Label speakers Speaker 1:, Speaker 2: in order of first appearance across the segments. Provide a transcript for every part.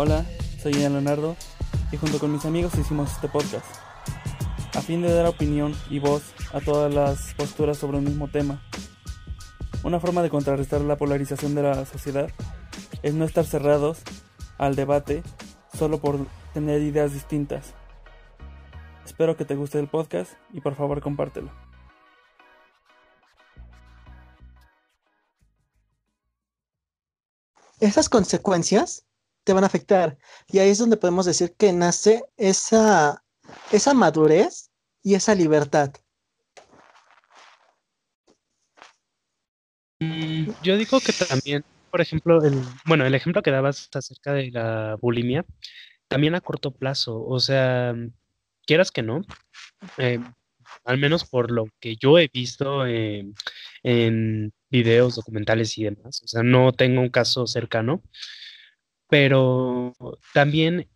Speaker 1: Hola, soy Ian Leonardo y junto con mis amigos hicimos este podcast a fin de dar opinión y voz a todas las posturas sobre un mismo tema. Una forma de contrarrestar la polarización de la sociedad es no estar cerrados al debate solo por tener ideas distintas. Espero que te guste el podcast y por favor compártelo.
Speaker 2: Esas consecuencias te van a afectar y ahí es donde podemos decir que nace esa, esa madurez y esa libertad.
Speaker 3: Mm, yo digo que también, por ejemplo, el, bueno, el ejemplo que dabas acerca de la bulimia, también a corto plazo, o sea, quieras que no, eh, al menos por lo que yo he visto eh, en videos, documentales y demás, o sea, no tengo un caso cercano, pero también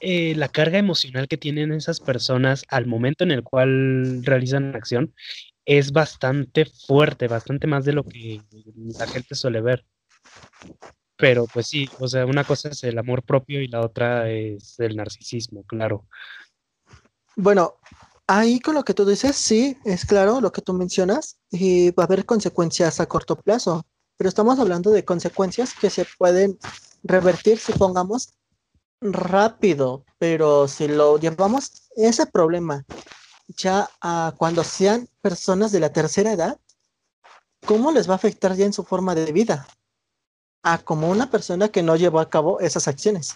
Speaker 3: eh, la carga emocional que tienen esas personas al momento en el cual realizan la acción es bastante fuerte, bastante más de lo que la gente suele ver. Pero pues sí, o sea, una cosa es el amor propio y la otra es el narcisismo, claro.
Speaker 2: Bueno, ahí con lo que tú dices, sí, es claro lo que tú mencionas, y va a haber consecuencias a corto plazo, pero estamos hablando de consecuencias que se pueden revertir, supongamos, rápido, pero si lo llevamos ese problema ya a cuando sean personas de la tercera edad, ¿cómo les va a afectar ya en su forma de vida? A como una persona que no llevó a cabo esas acciones.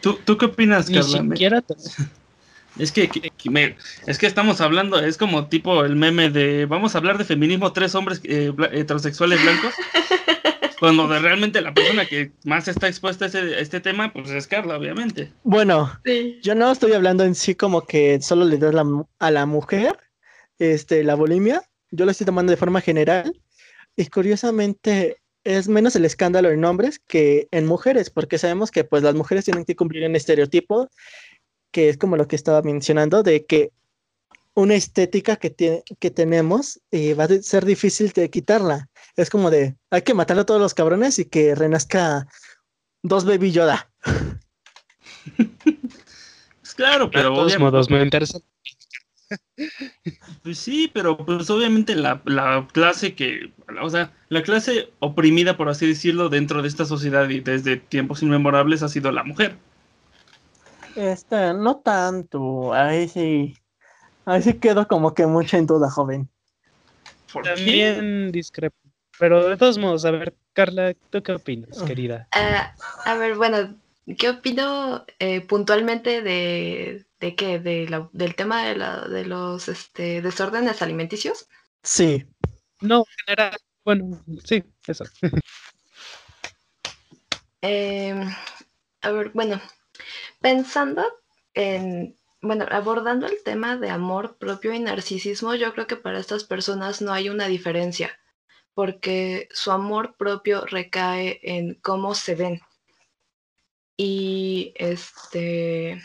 Speaker 4: ¿Tú, tú qué opinas,
Speaker 3: Ni
Speaker 4: Carla?
Speaker 3: siquiera
Speaker 4: Es que, que- que me- es que estamos hablando, es como tipo el meme de vamos a hablar de feminismo tres hombres eh, bla- heterosexuales blancos. Cuando de realmente la persona que más está expuesta a, ese- a este tema, pues es Carla, obviamente.
Speaker 2: Bueno,
Speaker 5: Sí.
Speaker 2: yo no estoy hablando en sí como que solo le das la a la mujer este, la bulimia, yo lo estoy tomando de forma general y curiosamente es menos el escándalo en hombres que en mujeres, porque sabemos que pues las mujeres tienen que cumplir un estereotipo que es como lo que estaba mencionando, de que una estética que, tiene, que tenemos eh, va a ser difícil de quitarla. Es como de, hay que matar a todos los cabrones y que renazca dos Baby Yoda.
Speaker 4: Pues claro,
Speaker 3: de
Speaker 4: pero
Speaker 3: todos
Speaker 4: obvia-
Speaker 3: modos me interesa.
Speaker 4: pues sí, pero pues obviamente la, la clase que, o sea, la clase oprimida, por así decirlo, dentro de esta sociedad y desde tiempos inmemorables ha sido la mujer.
Speaker 2: Este, no tanto, ahí sí, ahí sí quedo como que mucho en duda, joven.
Speaker 3: También discrepo. Pero de todos modos, a ver, Carla, ¿tú qué opinas,
Speaker 2: Ah.
Speaker 3: querida?
Speaker 5: Ah, a ver, bueno, ¿qué opino eh, puntualmente de, de qué? De la- del tema de, la, de los este, desórdenes alimenticios.
Speaker 2: Sí,
Speaker 3: No, en general, bueno, sí, eso.
Speaker 5: Em, a ver, bueno, pensando en, bueno, abordando el tema de amor propio y narcisismo, yo creo que para estas personas no hay una diferencia, porque su amor propio recae en cómo se ven. Y este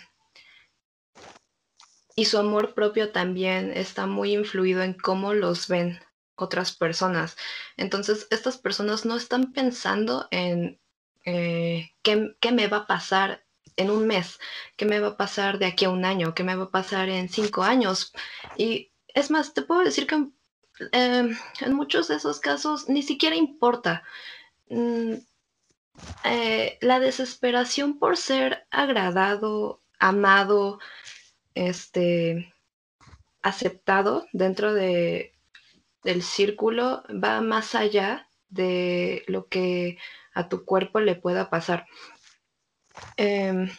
Speaker 5: y su amor propio también está muy influido en cómo los ven otras personas. Entonces, estas personas no están pensando en eh, ¿qué, qué me va a pasar en un mes, qué me va a pasar de aquí a un año, qué me va a pasar en cinco años. Y es más, te puedo decir que eh, en muchos de esos casos ni siquiera importa. Mm, eh, la desesperación por ser agradado, amado, este, aceptado dentro de, del círculo va más allá de lo que a tu cuerpo le pueda pasar. Em,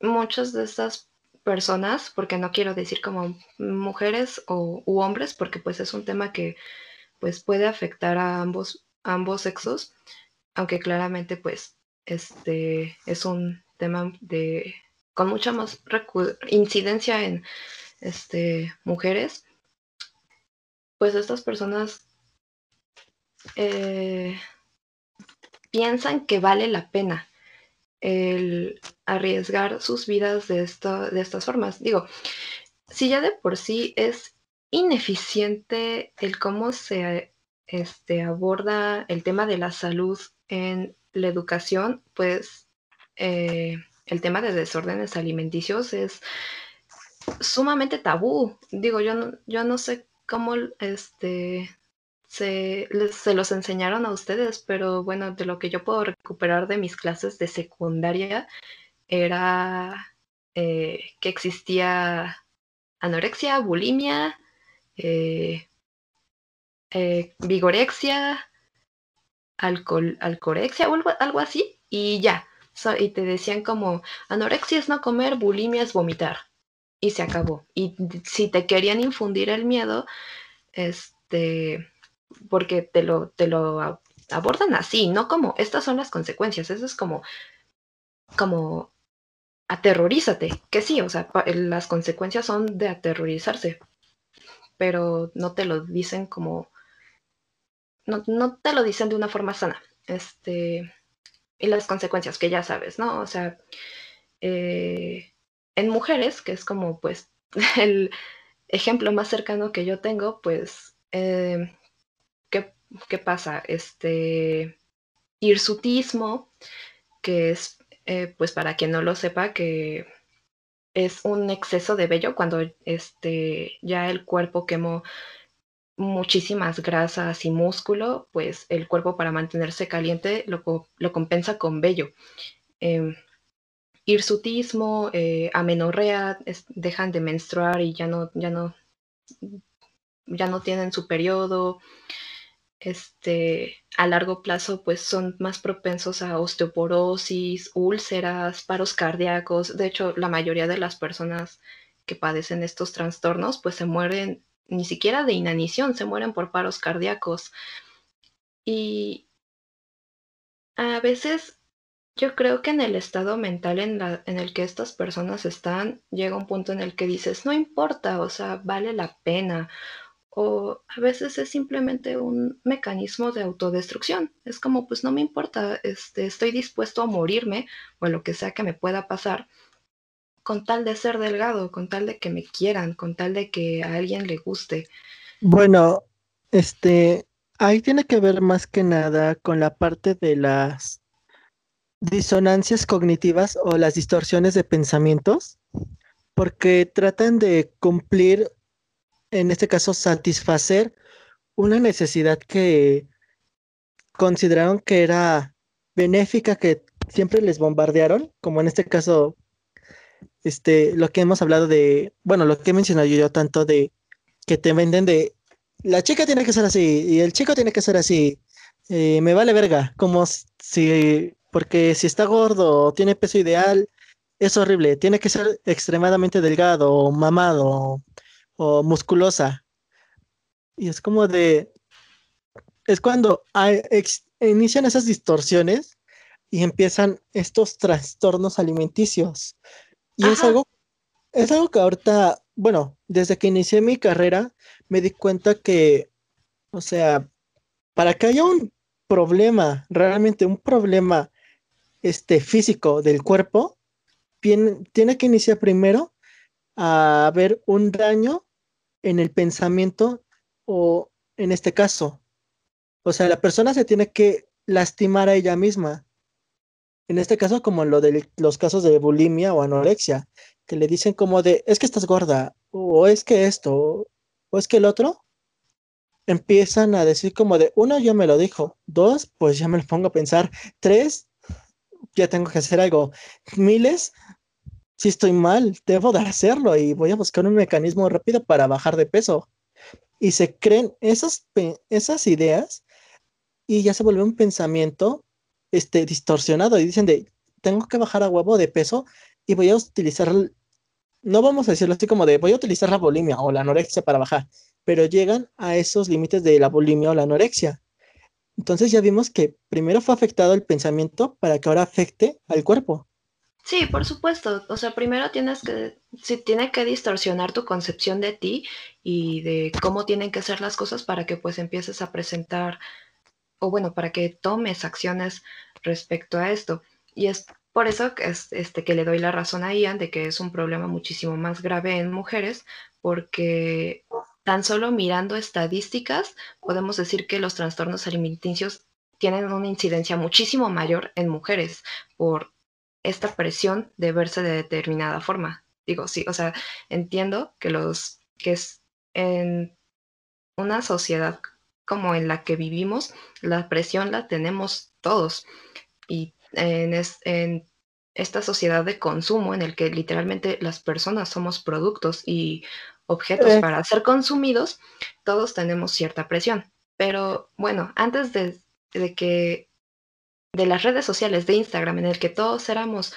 Speaker 5: muchas de estas personas, porque no quiero decir como mujeres o u hombres, porque pues es un tema que pues puede afectar a ambos, ambos sexos, aunque claramente pues este es un tema de con mucha más incidencia en este mujeres, pues estas personas eh, piensan que vale la pena el arriesgar sus vidas de, de estas formas. Digo, si ya de por sí es ineficiente el cómo se este, aborda el tema de la salud en la educación, pues eh, el tema de desórdenes alimenticios es sumamente tabú. Digo, yo no, yo no sé cómo este, se, se los enseñaron a ustedes, pero bueno, de lo que yo puedo recuperar de mis clases de secundaria era eh, que existía anorexia, bulimia, eh, eh, vigorexia, alcohol, alcorexia o algo, así, y ya. y te decían como, anorexia es no comer, bulimia es vomitar. Y se acabó. Y si te querían infundir el miedo, este, porque te lo, te lo abordan así, no como, estas son las consecuencias, eso es como, como, aterrorízate, que sí, o sea, las consecuencias son de aterrorizarse, pero no te lo dicen como no, te lo dicen de una forma sana. Este, y las consecuencias que ya sabes, ¿no? O sea, eh, en mujeres, que es como pues el ejemplo más cercano que yo tengo, pues, eh, ¿qué, pasa? Este, hirsutismo, que es, eh, pues para quien no lo sepa, que es un exceso de vello cuando este, ya el cuerpo quemó muchísimas grasas y músculo, pues el cuerpo para mantenerse caliente lo, compensa con vello. Eh, hirsutismo, amenorrea, dejan de menstruar y ya no, ya no, ya no tienen su periodo. Este, a largo plazo, pues son más propensos a osteoporosis, úlceras, paros cardíacos. De hecho, la mayoría de las personas que padecen estos trastornos, pues se mueren ni siquiera de inanición, se mueren por paros cardíacos. Y a veces yo creo que en el estado mental en, en, el que estas personas están, llega un punto en el que dices, no importa, o sea, vale la pena. O a veces es simplemente un mecanismo de autodestrucción. Es como, pues no me importa, este, estoy dispuesto a morirme o a lo que sea que me pueda pasar con tal de ser delgado, con tal de que me quieran, con tal de que a alguien le guste.
Speaker 2: Bueno, este, ahí tiene que ver más que nada con la parte de las disonancias cognitivas o las distorsiones de pensamientos, porque tratan de cumplir, en este caso, satisfacer una necesidad que consideraron que era benéfica, que siempre les bombardearon, como en este caso este, lo que hemos hablado de, bueno, lo que he mencionado yo tanto de que te venden de la chica tiene que ser así y el chico tiene que ser así. Eh, me vale verga, como si, porque si está gordo o tiene peso ideal, es horrible. Tiene que ser extremadamente delgado o mamado o, musculosa. Y es como de, es cuando inician esas distorsiones y empiezan estos trastornos alimenticios. Y es algo, es algo que ahorita, bueno, desde que inicié mi carrera, me di cuenta que, o sea, para que haya un problema, realmente un problema este, físico del cuerpo, tiene, tiene que iniciar primero a haber un daño en el pensamiento o en este caso. O sea, la persona se tiene que lastimar a ella misma. En este caso, como lo de los casos de bulimia o anorexia, que le dicen como de, es que estás gorda, o es que esto, o es que el otro, empiezan a decir como de, uno, ya me lo dijo, dos, pues ya me lo pongo a pensar, tres, ya tengo que hacer algo, miles, si estoy mal, debo de hacerlo y voy a buscar un mecanismo rápido para bajar de peso. Y se creen esas, esas ideas y ya se vuelve un pensamiento este, distorsionado y dicen de, tengo que bajar a huevo de peso y voy a utilizar, no vamos a decirlo así como de, voy a utilizar la bulimia o la anorexia para bajar, pero llegan a esos límites de la bulimia o la anorexia. Entonces ya vimos que primero fue afectado el pensamiento para que ahora afecte al cuerpo.
Speaker 5: Sí, por supuesto. O sea, primero tienes que, si tiene que distorsionar tu concepción de ti y de cómo tienen que ser las cosas para que pues empieces a presentar o bueno, para que tomes acciones respecto a esto. Y es por eso que, este, que le doy la razón a Ian de que es un problema muchísimo más grave en mujeres, porque tan solo mirando estadísticas podemos decir que los trastornos alimenticios tienen una incidencia muchísimo mayor en mujeres por esta presión de verse de determinada forma. Digo, sí, o sea, entiendo que los que es en una sociedad como en la que vivimos, la presión la tenemos todos. Y en, en esta sociedad de consumo en el que literalmente las personas somos productos y objetos para ser consumidos, todos tenemos cierta presión. Pero bueno, antes de, de que de las redes sociales de Instagram en el que todos éramos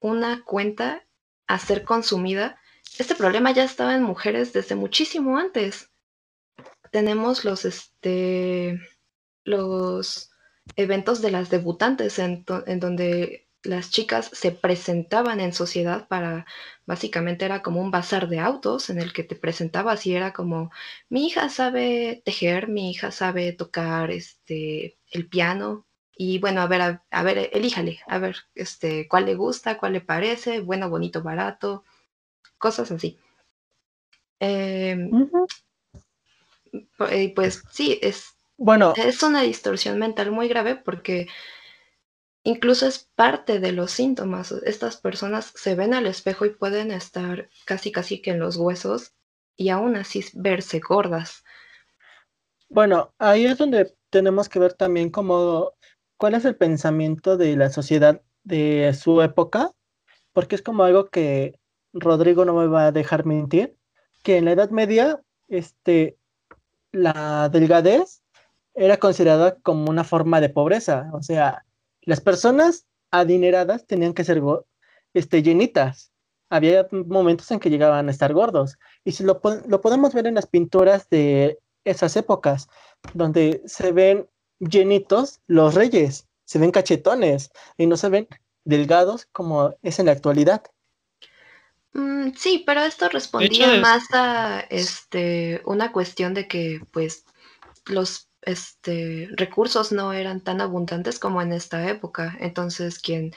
Speaker 5: una cuenta a ser consumida, este problema ya estaba en mujeres desde muchísimo antes. Tenemos los este los eventos de las debutantes en, donde las chicas se presentaban en sociedad para básicamente era como un bazar de autos en el que te presentabas y era como mi hija sabe tejer, mi hija sabe tocar este el piano y bueno, a ver, a, a ver, elíjale, a ver, este, cuál le gusta, cuál le parece, bueno, bonito, barato, cosas así. Em, eh, pues sí, es,
Speaker 2: Bueno,
Speaker 5: es una distorsión mental muy grave porque incluso es parte de los síntomas. Estas personas se ven al espejo y pueden estar casi casi que en los huesos y aún así verse gordas.
Speaker 2: bueno, ahí es donde tenemos que ver también cómo, cuál es el pensamiento de la sociedad de su época, porque es como algo que Rodrigo no me va a dejar mentir, que en la Edad Media, este, la delgadez era considerada como una forma de pobreza, o sea, las personas adineradas tenían que ser este, llenitas. Había momentos en que llegaban a estar gordos. Y si lo podemos ver en las pinturas de esas épocas, donde se ven llenitos los reyes, se ven cachetones y no se ven delgados como es en la actualidad.
Speaker 5: Mm, sí, pero esto respondía
Speaker 3: es-
Speaker 5: más a este una cuestión de que pues los este recursos no eran tan abundantes como en esta época. Entonces, quien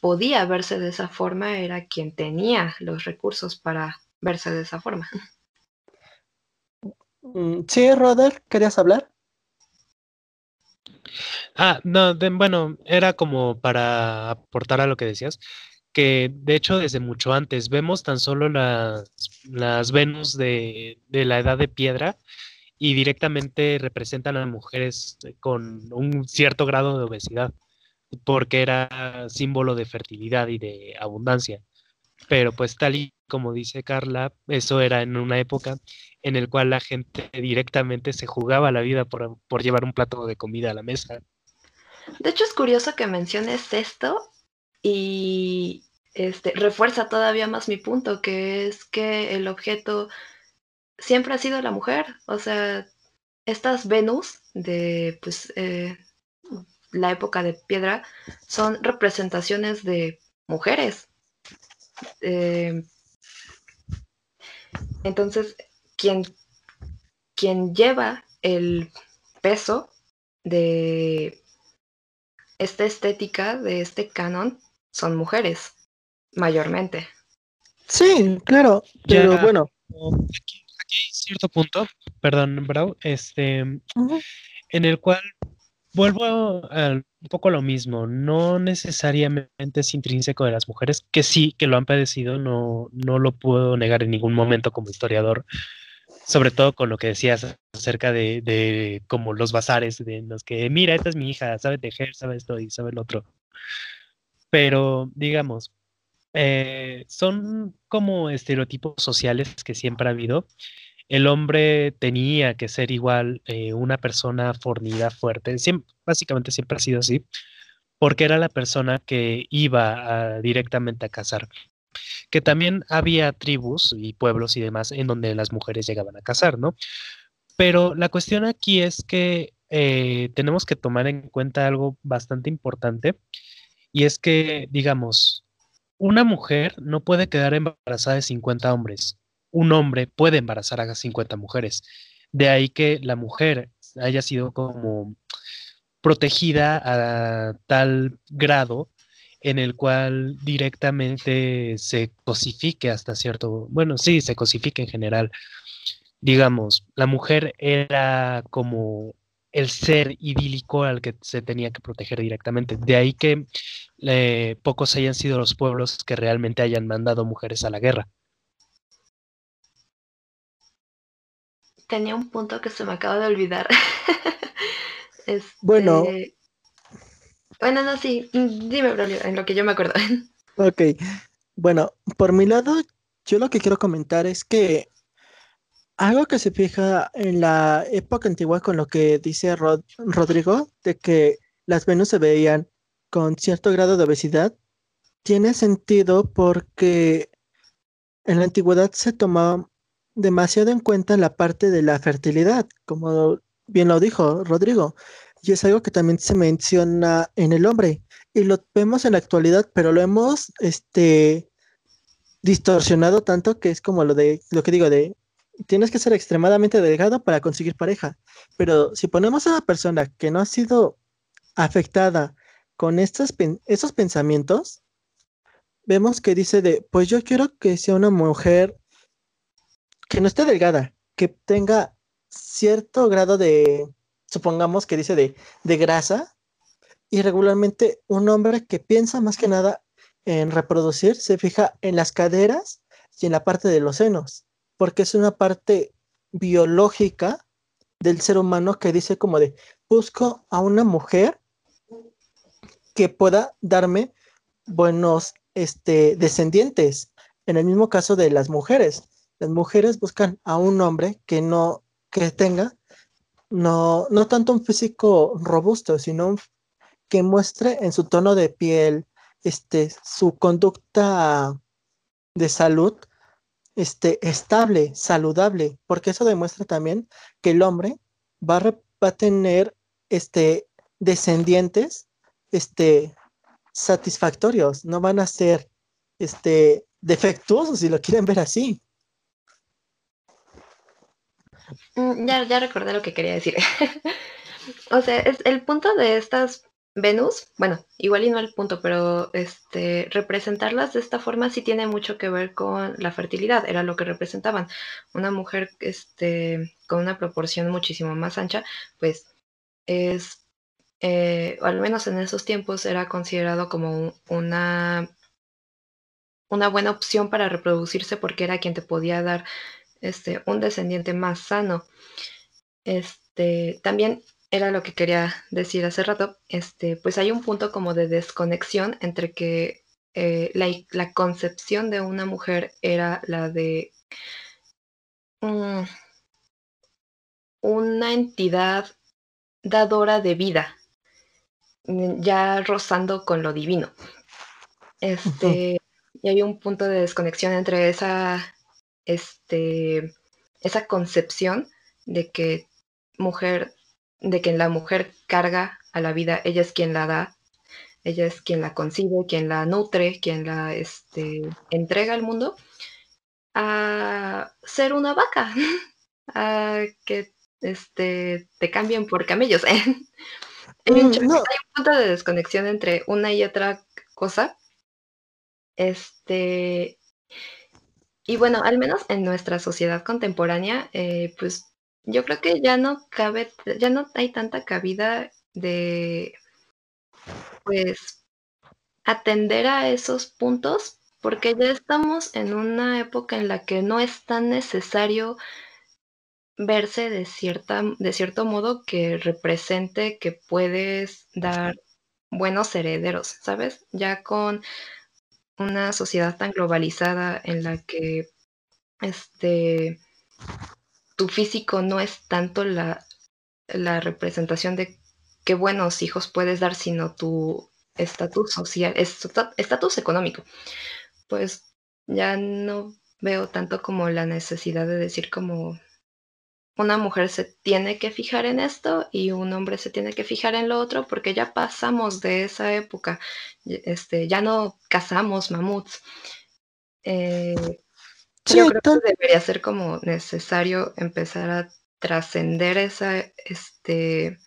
Speaker 5: podía verse de esa forma era quien tenía los recursos para verse de esa forma.
Speaker 2: Mm, Sí, Roder, ¿querías hablar?
Speaker 3: Ah, no, de- bueno, era como para aportar a lo que decías, que de hecho desde mucho antes vemos tan solo las, las Venus de, de la edad de piedra y directamente representan a mujeres con un cierto grado de obesidad, porque era símbolo de fertilidad y de abundancia. Pero pues tal y como dice Carla, eso era en una época en el cual la gente directamente se jugaba la vida por, por llevar un plato de comida a la mesa.
Speaker 5: De hecho, es curioso que menciones esto y este refuerza todavía más mi punto, que es que el objeto siempre ha sido la mujer. O sea, estas Venus de pues eh, la época de piedra son representaciones de mujeres. Eh, entonces, quien, quien lleva el peso de esta estética, de este canon, son mujeres, mayormente.
Speaker 2: Sí, claro, pero
Speaker 3: Ya.
Speaker 2: bueno.
Speaker 3: Aquí, aquí hay cierto punto, perdón, Brau, este, en el cual vuelvo a un poco a lo mismo, no necesariamente es intrínseco de las mujeres, que sí, que lo han padecido, no, no lo puedo negar en ningún momento como historiador, sobre todo con lo que decías acerca de, como los bazares, de los que, mira, esta es mi hija, sabe tejer, sabe esto y sabe lo otro. Pero, digamos, eh, son como estereotipos sociales que siempre ha habido. El hombre tenía que ser igual eh, una persona fornida, fuerte. Siem- básicamente siempre ha sido así, porque era la persona que iba directamente a cazar. Que también había tribus y pueblos y demás en donde las mujeres llegaban a cazar, ¿no? Pero la cuestión aquí es que eh, tenemos que tomar en cuenta algo bastante importante y es que, digamos, una mujer no puede quedar embarazada de 50 hombres. Un hombre puede embarazar a 50 mujeres. De ahí que la mujer haya sido como protegida a tal grado en el cual directamente se cosifique hasta cierto, bueno, sí, se cosifique en general. Digamos, la mujer era como el ser idílico al que se tenía que proteger directamente. De ahí que eh, pocos hayan sido los pueblos que realmente hayan mandado mujeres a la guerra.
Speaker 5: Tenía un punto que se me acaba de olvidar.
Speaker 2: Bueno.
Speaker 5: Este, Bueno, no, sí. Dime, Braulio, en lo que yo me acuerdo.
Speaker 2: Ok. Bueno, por mi lado, yo lo que quiero comentar es que algo que se fija en la época antigua con lo que dice Rod- Rodrigo, de que las Venus se veían con cierto grado de obesidad, tiene sentido porque en la antigüedad se tomaba demasiado en cuenta la parte de la fertilidad, como bien lo dijo Rodrigo, y es algo que también se menciona en el hombre, y lo vemos en la actualidad, pero lo hemos este, distorsionado tanto que es como lo de lo que digo de tienes que ser extremadamente delgado para conseguir pareja. Pero si ponemos a una persona que no ha sido afectada con estos, esos pensamientos, vemos que dice de, pues yo quiero que sea una mujer que no esté delgada, que tenga cierto grado de, supongamos que dice de, de grasa, y regularmente un hombre que piensa más que nada en reproducir se fija en las caderas y en la parte de los senos, porque es una parte biológica del ser humano que dice como de, busco a una mujer que pueda darme buenos este, descendientes. En el mismo caso de las mujeres, las mujeres buscan a un hombre que no, que tenga no, no tanto un físico robusto, sino que muestre en su tono de piel, este, su conducta de salud, este, estable, saludable, porque eso demuestra también que el hombre va a, va a tener, este, descendientes, este, satisfactorios, no van a ser, este, defectuosos, si lo quieren ver así.
Speaker 5: Mm, Ya, ya recordé lo que quería decir. O sea, es el punto de estas Venus, bueno, igual y no el punto, pero este representarlas de esta forma sí tiene mucho que ver con la fertilidad, era lo que representaban. Una mujer este con una proporción muchísimo más ancha, pues es eh, al menos en esos tiempos era considerado como un- una una buena opción para reproducirse porque era quien te podía dar este un descendiente más sano. Este, también era lo que quería decir hace rato, este, pues hay un punto como de desconexión entre que eh, la, la concepción de una mujer era la de mm, una entidad dadora de vida, ya rozando con lo divino. Este, y hay un punto de desconexión entre esa, este, esa concepción de que mujer, de que la mujer carga a la vida, ella es quien la da, ella es quien la concibe, quien la nutre, quien la este, entrega al mundo, a ser una vaca, a que este, te cambien por camellos. Hay un
Speaker 2: Mm, no,
Speaker 5: hay un punto de desconexión entre una y otra cosa. Este, y bueno, al menos en nuestra sociedad contemporánea, eh, pues yo creo que ya no cabe, ya no hay tanta cabida de, pues, atender a esos puntos, porque ya estamos en una época en la que no es tan necesario verse de cierta, de cierto modo que represente que puedes dar buenos herederos, ¿sabes? Ya con una sociedad tan globalizada en la que este tu físico no es tanto la, la representación de qué buenos hijos puedes dar, sino tu estatus social, esta- estatus económico. Pues ya no veo tanto como la necesidad de decir como una mujer se tiene que fijar en esto y un hombre se tiene que fijar en lo otro porque ya pasamos de esa época. Este, ya no cazamos mamuts. Eh,
Speaker 2: sí,
Speaker 5: yo creo que debería ser como necesario empezar a trascender esa, este,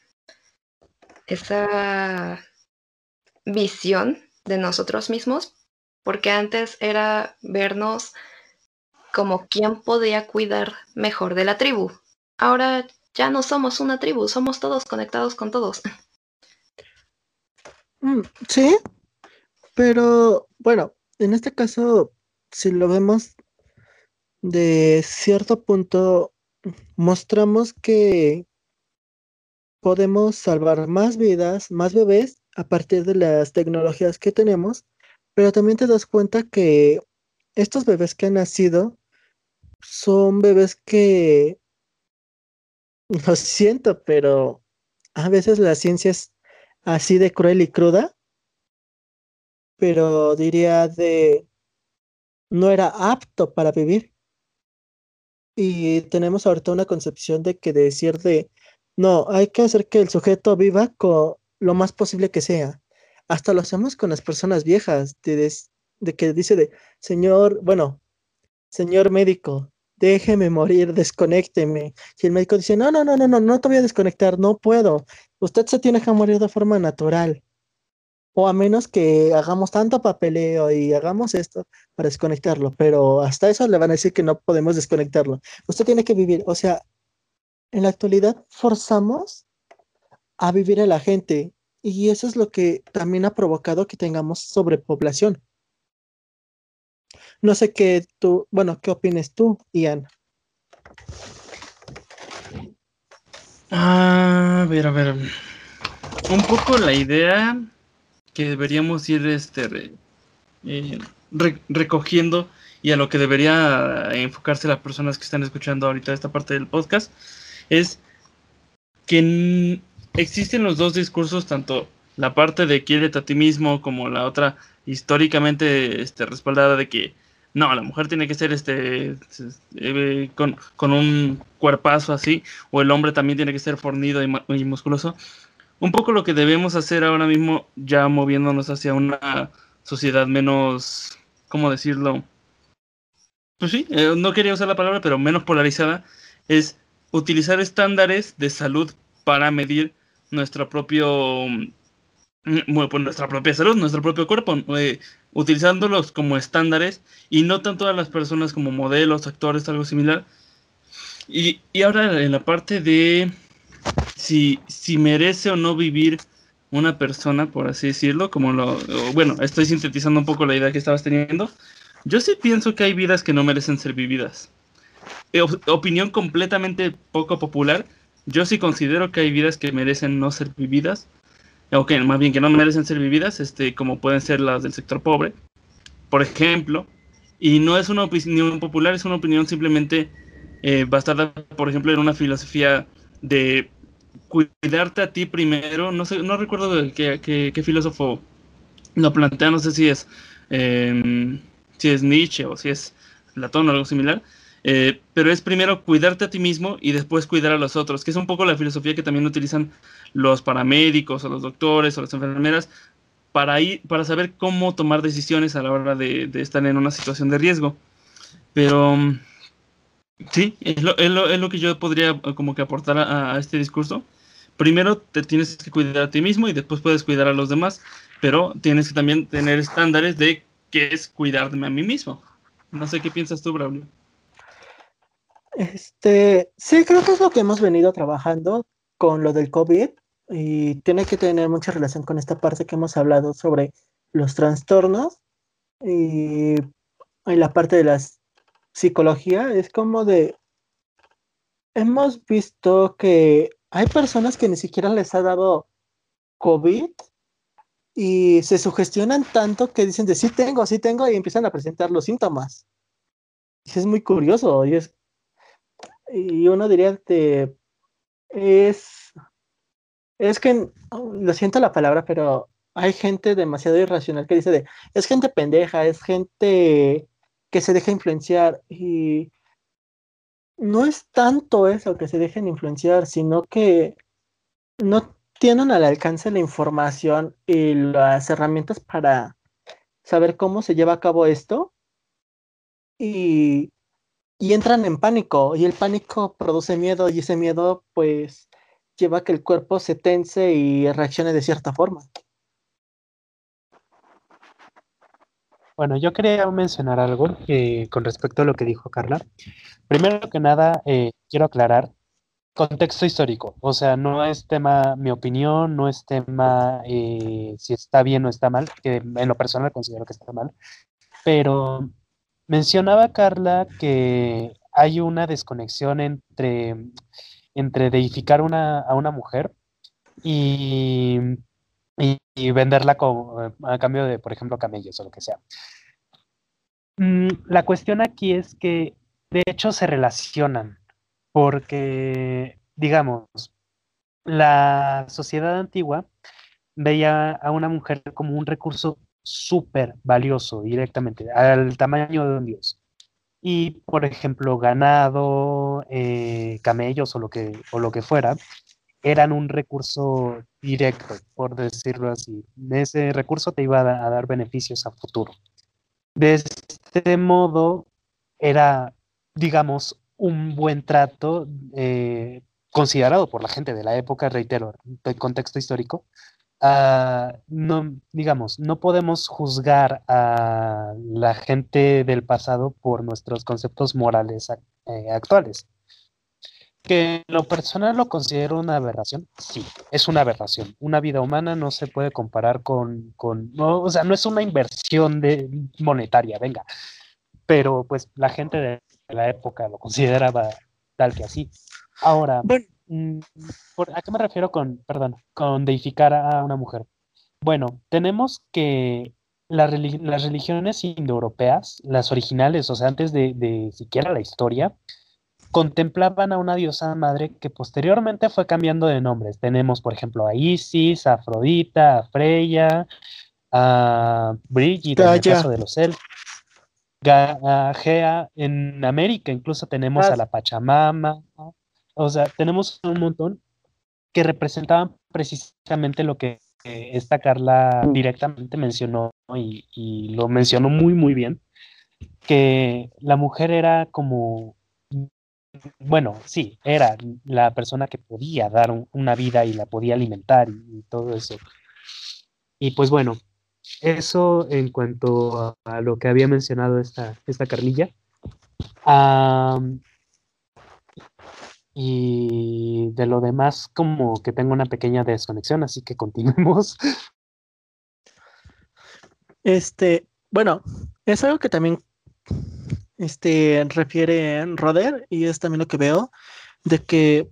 Speaker 5: esa visión de nosotros mismos, porque antes era vernos como quién podía cuidar mejor de la tribu. Ahora ya no somos una tribu, somos todos conectados con todos.
Speaker 2: Mm, sí, pero bueno, en este caso, si lo vemos de cierto punto, mostramos que podemos salvar más vidas, más bebés a partir de las tecnologías que tenemos, pero también te das cuenta que estos bebés que han nacido son bebés que, lo siento, pero a veces la ciencia es así de cruel y cruda, pero diría de no era apto para vivir. Y tenemos ahorita una concepción de que decir de no, hay que hacer que el sujeto viva con lo más posible que sea. Hasta lo hacemos con las personas viejas, de, de que dice de señor, bueno, señor médico, déjeme morir, desconécteme. Y el médico dice, no, no, no, no, no, no te voy a desconectar, no puedo. Usted se tiene que morir de forma natural. O a menos que hagamos tanto papeleo y hagamos esto para desconectarlo, pero hasta eso le van a decir que no podemos desconectarlo. Usted tiene que vivir, o sea, en la actualidad forzamos a vivir a la gente y eso es lo que también ha provocado que tengamos sobrepoblación. No sé qué tú, bueno, qué opinas tú, Ian.
Speaker 4: A ver, a ver. Un poco la idea que deberíamos ir este, eh, recogiendo y a lo que debería enfocarse las personas que están escuchando ahorita esta parte del podcast es que existen los dos discursos, tanto la parte de quiérete a ti mismo como la otra históricamente este, respaldada de que no, la mujer tiene que ser este eh, con, un cuerpazo así, o el hombre también tiene que ser fornido y, musculoso. Un poco lo que debemos hacer ahora mismo, ya moviéndonos hacia una sociedad menos, ¿cómo decirlo? Pues sí, eh, no quería usar la palabra, pero menos polarizada, es utilizar estándares de salud para medir nuestro propio mm, pues nuestra propia salud, nuestro propio cuerpo, eh, utilizándolos como estándares y no tanto a las personas como modelos, actores, algo similar. Y, ahora en la parte de si, si merece o no vivir una persona, por así decirlo, como lo, bueno, estoy sintetizando un poco la idea que estabas teniendo. Yo sí pienso que hay vidas que no merecen ser vividas. Eh, opinión completamente poco popular, yo sí considero que hay vidas que merecen no ser vividas, o más bien que no merecen ser vividas, este, como pueden ser las del sector pobre, por ejemplo, y no es una opinión popular, es una opinión simplemente eh, basada, por ejemplo, en una filosofía de cuidarte a ti primero, no sé, no recuerdo qué, qué, filósofo lo plantea, no sé si es, em, si es Nietzsche o si es Platón o algo similar, eh, pero es primero cuidarte a ti mismo y después cuidar a los otros, que es un poco la filosofía que también utilizan los paramédicos o los doctores o las enfermeras para, ir, para saber cómo tomar decisiones a la hora de, estar en una situación de riesgo. Pero sí, es lo, es lo, que yo podría como que aportar a, a este discurso. Primero te tienes que cuidar a ti mismo y después puedes cuidar a los demás, pero tienes que también tener estándares de qué es cuidarme a mí mismo. No sé qué piensas tú, Braulio.
Speaker 2: Este, sí, creo que es lo que hemos venido trabajando con lo del COVID y tiene que tener mucha relación con esta parte que hemos hablado sobre los trastornos y, en la parte de la psicología. Es como de, hemos visto que hay personas que ni siquiera les ha dado COVID y se sugestionan tanto que dicen de sí tengo, sí tengo y empiezan a presentar los síntomas. Y es muy curioso y es y uno diría que es, es que, lo siento la palabra, pero hay gente demasiado irracional que dice de, es gente pendeja, es gente que se deja influenciar y no es tanto eso que se dejen influenciar, sino que no tienen al alcance la información y las herramientas para saber cómo se lleva a cabo esto. Y y entran en pánico y el pánico produce miedo y ese miedo pues lleva a que el cuerpo se tense y reaccione de cierta forma.
Speaker 3: Bueno, yo quería mencionar algo con respecto a lo que dijo Carla. Primero que nada, eh, quiero aclarar contexto histórico. O sea, no es tema mi opinión, no es tema eh, si está bien o está mal, que en lo personal considero que está mal. Pero mencionaba Carla que hay una desconexión entre, entre deificar una, a una mujer y, venderla a cambio de, por ejemplo, camellos o lo que sea. Mm, la cuestión aquí es que de hecho se relacionan porque, digamos, la sociedad antigua veía a una mujer como un recurso súper valioso directamente, al tamaño de un dios. Y, por ejemplo, ganado, eh, camellos o lo, que, o lo que fuera, eran un recurso directo, por decirlo así. Ese recurso te iba a, a dar beneficios a futuro. De este modo, era, digamos, un buen trato eh, considerado por la gente de la época, reitero, del contexto histórico. Ah, no, digamos, no podemos juzgar a la gente del pasado por nuestros conceptos morales eh, actuales. Que lo personal lo considero una aberración, sí, es una aberración. Una vida humana no se puede comparar con, con no, o sea, no es una inversión de, monetaria, venga. Pero pues la gente de la época lo consideraba tal que así. Ahora, ¿a qué me refiero con, perdón, con deificar a una mujer? Bueno, tenemos que las religiones indoeuropeas, las originales, o sea, antes de, de, siquiera la historia, contemplaban a una diosa madre que posteriormente fue cambiando de nombres. Tenemos, por ejemplo, a Isis, a Afrodita, a Freya, a Brigitte, en el caso de los elfos. Gea en América, incluso tenemos a la Pachamama, o sea, tenemos un montón que representaban precisamente lo que esta Carla directamente mencionó y, y, lo mencionó muy, muy bien, que la mujer era como, bueno, sí, era la persona que podía dar una vida y la podía alimentar y todo eso. Y pues bueno, eso en cuanto a, lo que había mencionado esta, esta Carlilla. Y de lo demás, como que tengo una pequeña desconexión, así que continuemos.
Speaker 2: Este, bueno, es algo que también este, refiere Roder, y es también lo que veo, de que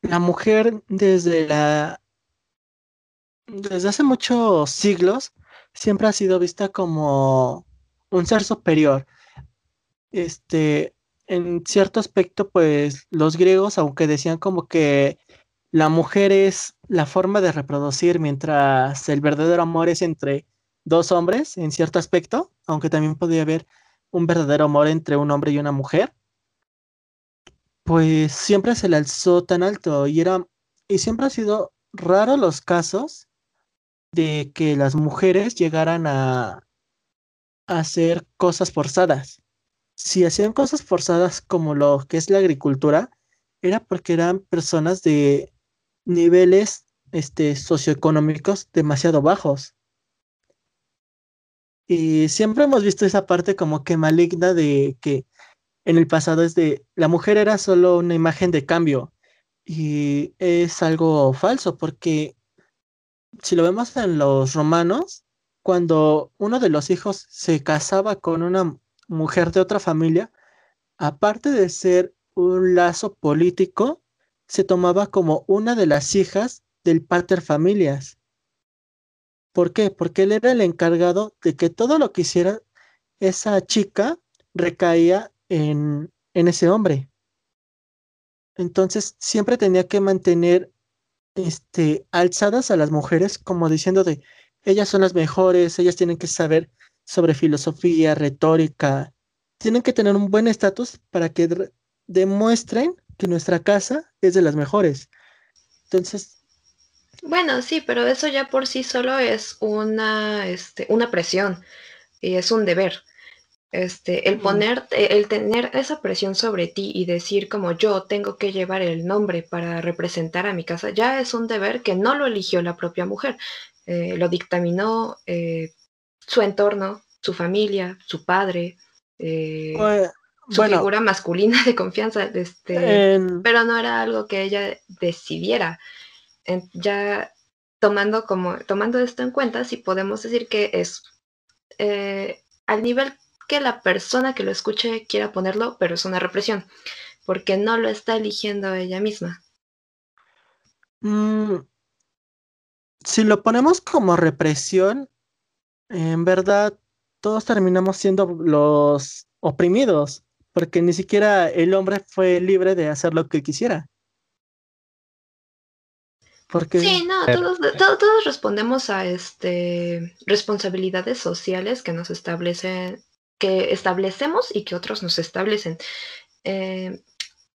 Speaker 2: la mujer desde la desde hace muchos siglos siempre ha sido vista como un ser superior. Este, en cierto aspecto, pues los griegos, aunque decían como que la mujer es la forma de reproducir, mientras el verdadero amor es entre dos hombres, en cierto aspecto, aunque también podía haber un verdadero amor entre un hombre y una mujer, pues siempre se le alzó tan alto y era, y siempre ha sido raro los casos de que las mujeres llegaran a, hacer cosas forzadas. Si hacían cosas forzadas como lo que es la agricultura, era porque eran personas de niveles este, socioeconómicos demasiado bajos. Y siempre hemos visto esa parte como que maligna de que en el pasado es de la mujer era solo una imagen de cambio. Y es algo falso porque si lo vemos en los romanos, cuando uno de los hijos se casaba con una mujer de otra familia, aparte de ser un lazo político, se tomaba como una de las hijas del pater familias. ¿Por qué? Porque él era el encargado de que todo lo que hiciera esa chica recaía en, en ese hombre. Entonces siempre tenía que mantener este, alzadas a las mujeres como diciendo de ellas son las mejores, ellas tienen que saber sobre filosofía, retórica, tienen que tener un buen estatus para que demuestren que nuestra casa es de las mejores. Entonces...
Speaker 5: Bueno, sí, pero eso ya por sí solo es una, este, una presión y es un deber. Este, el poner, el tener esa presión sobre ti y decir como yo tengo que llevar el nombre para representar a mi casa, ya es un deber que no lo eligió la propia mujer, eh, lo dictaminó eh, su entorno, su familia, su padre.
Speaker 2: Eh.
Speaker 5: su figura masculina de confianza, este, pero no era algo que ella decidiera. ya tomando, como, tomando esto en cuenta, sí podemos decir que es eh, al nivel que la persona que lo escuche quiera ponerlo, pero es una represión, porque no lo está eligiendo ella misma.
Speaker 2: Mm, si lo ponemos como represión, en verdad todos terminamos siendo los oprimidos, porque ni siquiera el hombre fue libre de hacer lo que quisiera.
Speaker 5: Porque... Sí, no, todos, todos, respondemos a este responsabilidades sociales que nos establecen, que establecemos y que otros nos establecen. Eh,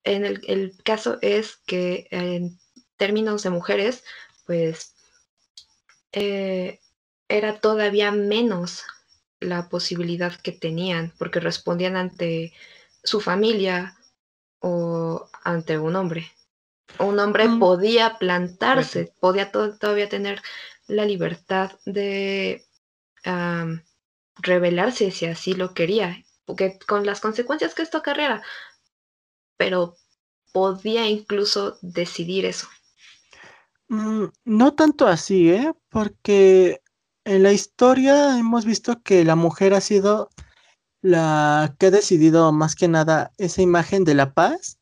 Speaker 5: en el, el, caso es que en términos de mujeres, pues eh, era todavía menos la posibilidad que tenían, porque respondían ante su familia o ante un hombre. Un hombre mm. podía plantarse, podía todavía tener la libertad de rebelarse si así lo quería, porque con las consecuencias que esto acarreara, pero podía incluso decidir eso.
Speaker 2: Mm, no tanto así, ¿eh? Porque en la historia hemos visto que la mujer ha sido la que ha decidido más que nada esa imagen de la paz.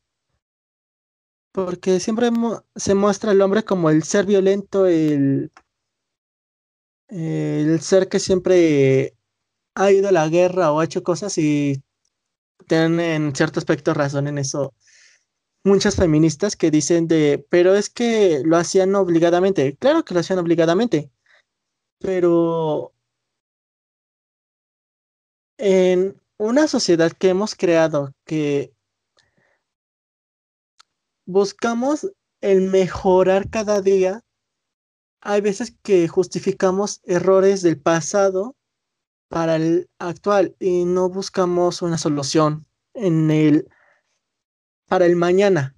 Speaker 2: Porque siempre se muestra al hombre como el ser violento, el, el ser que siempre ha ido a la guerra o ha hecho cosas y tienen en cierto aspecto razón en eso muchas feministas que dicen de, pero es que lo hacían obligadamente. Claro que lo hacían obligadamente, pero en una sociedad que hemos creado que buscamos el mejorar cada día, hay veces que justificamos errores del pasado para el actual y no buscamos una solución en el para el mañana.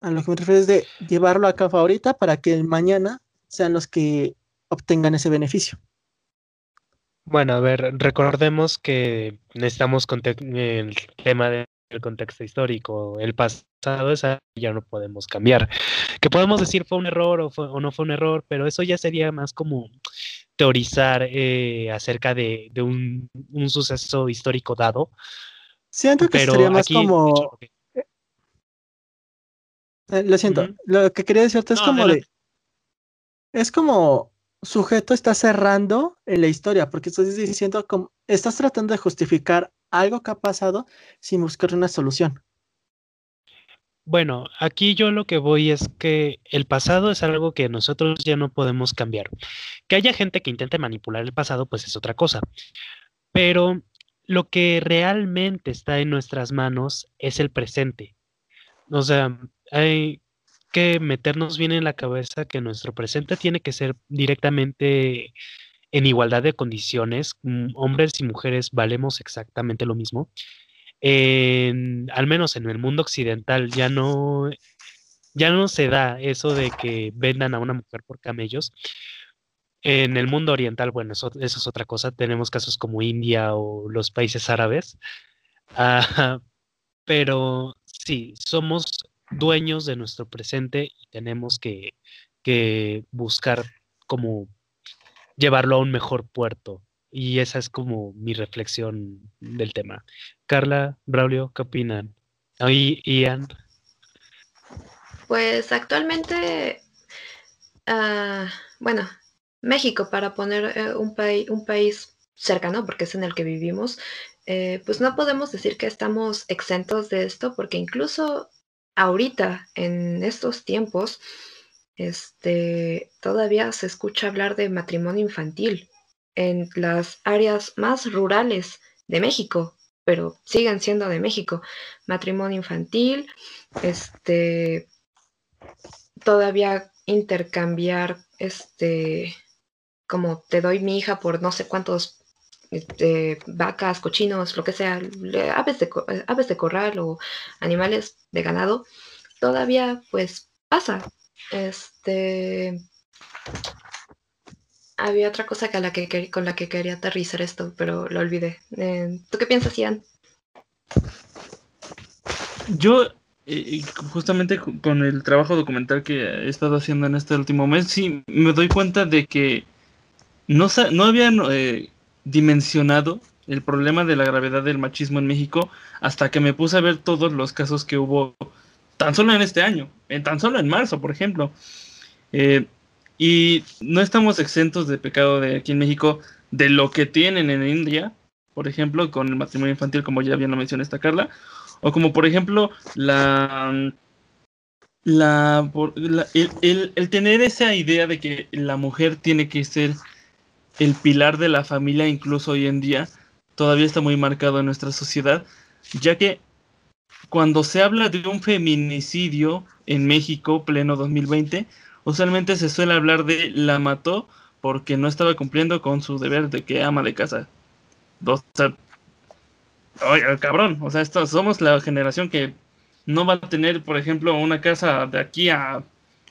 Speaker 2: A lo que me refiero es de llevarlo a cabo ahorita para que el mañana sean los que obtengan ese beneficio.
Speaker 3: Bueno, a ver, recordemos que necesitamos el tema del contexto histórico. El pasado es ya no podemos cambiar. Que podemos decir fue un error o, no fue un error, pero eso ya sería más como teorizar eh, acerca de, un, suceso histórico dado.
Speaker 2: Siento que sería más como... Eh, lo siento, lo que quería decirte es como de. Es como sujeto está cerrando en la historia, porque estás diciendo como estás tratando de justificar algo que ha pasado sin buscar una solución.
Speaker 3: Bueno, aquí yo lo que voy es que el pasado es algo que nosotros ya no podemos cambiar. Que haya gente que intente manipular el pasado, pues es otra cosa. Pero lo que realmente está en nuestras manos es el presente. O sea, hay que meternos bien en la cabeza que nuestro presente tiene que ser directamente en igualdad de condiciones. Mm, hombres y mujeres valemos exactamente lo mismo. al menos en el mundo occidental ya no, ya no se da eso de que vendan a una mujer por camellos. En el mundo oriental, bueno, eso, es otra cosa. Tenemos casos como India o los países árabes. Ah, pero sí, somos dueños de nuestro presente y tenemos que, buscar como llevarlo a un mejor puerto. Y esa es como mi reflexión del tema. Carla, Braulio, ¿qué opinan? Ahí, Ian.
Speaker 5: Pues actualmente, ah, bueno, México, para poner eh, un, país un país cercano, porque es en el que vivimos, eh, pues no podemos decir que estamos exentos de esto, porque incluso ahorita, en estos tiempos, este, todavía se escucha hablar de matrimonio infantil en las áreas más rurales de México, pero siguen siendo de México. Matrimonio infantil, este, todavía intercambiar, este, como te doy mi hija por no sé cuántos este, vacas, cochinos, lo que sea, aves de, aves de corral o animales de ganado, todavía pues pasa. Este había otra cosa que la que, con la que quería aterrizar esto, pero lo olvidé. Eh, ¿Tú qué piensas, Ian?
Speaker 4: yo, justamente con el trabajo documental que he estado haciendo en este último mes, sí me doy cuenta de que no, no habían eh, dimensionado el problema de la gravedad del machismo en México hasta que me puse a ver todos los casos que hubo tan solo en este año, en tan solo en marzo, por ejemplo. Eh, y no estamos exentos de pecado de aquí en México de lo que tienen en India, por ejemplo, con el matrimonio infantil, como ya bien lo mencionó esta Carla, o como por ejemplo la, la, el, el, tener esa idea de que la mujer tiene que ser el pilar de la familia, incluso hoy en día, todavía está muy marcado en nuestra sociedad, ya que cuando se habla de un feminicidio en México, pleno 2020, usualmente se suele hablar de la mató porque no estaba cumpliendo con su deber de que ama de casa. O sea, oye, cabrón, o sea, esto, somos la generación que no va a tener, por ejemplo, una casa de aquí a,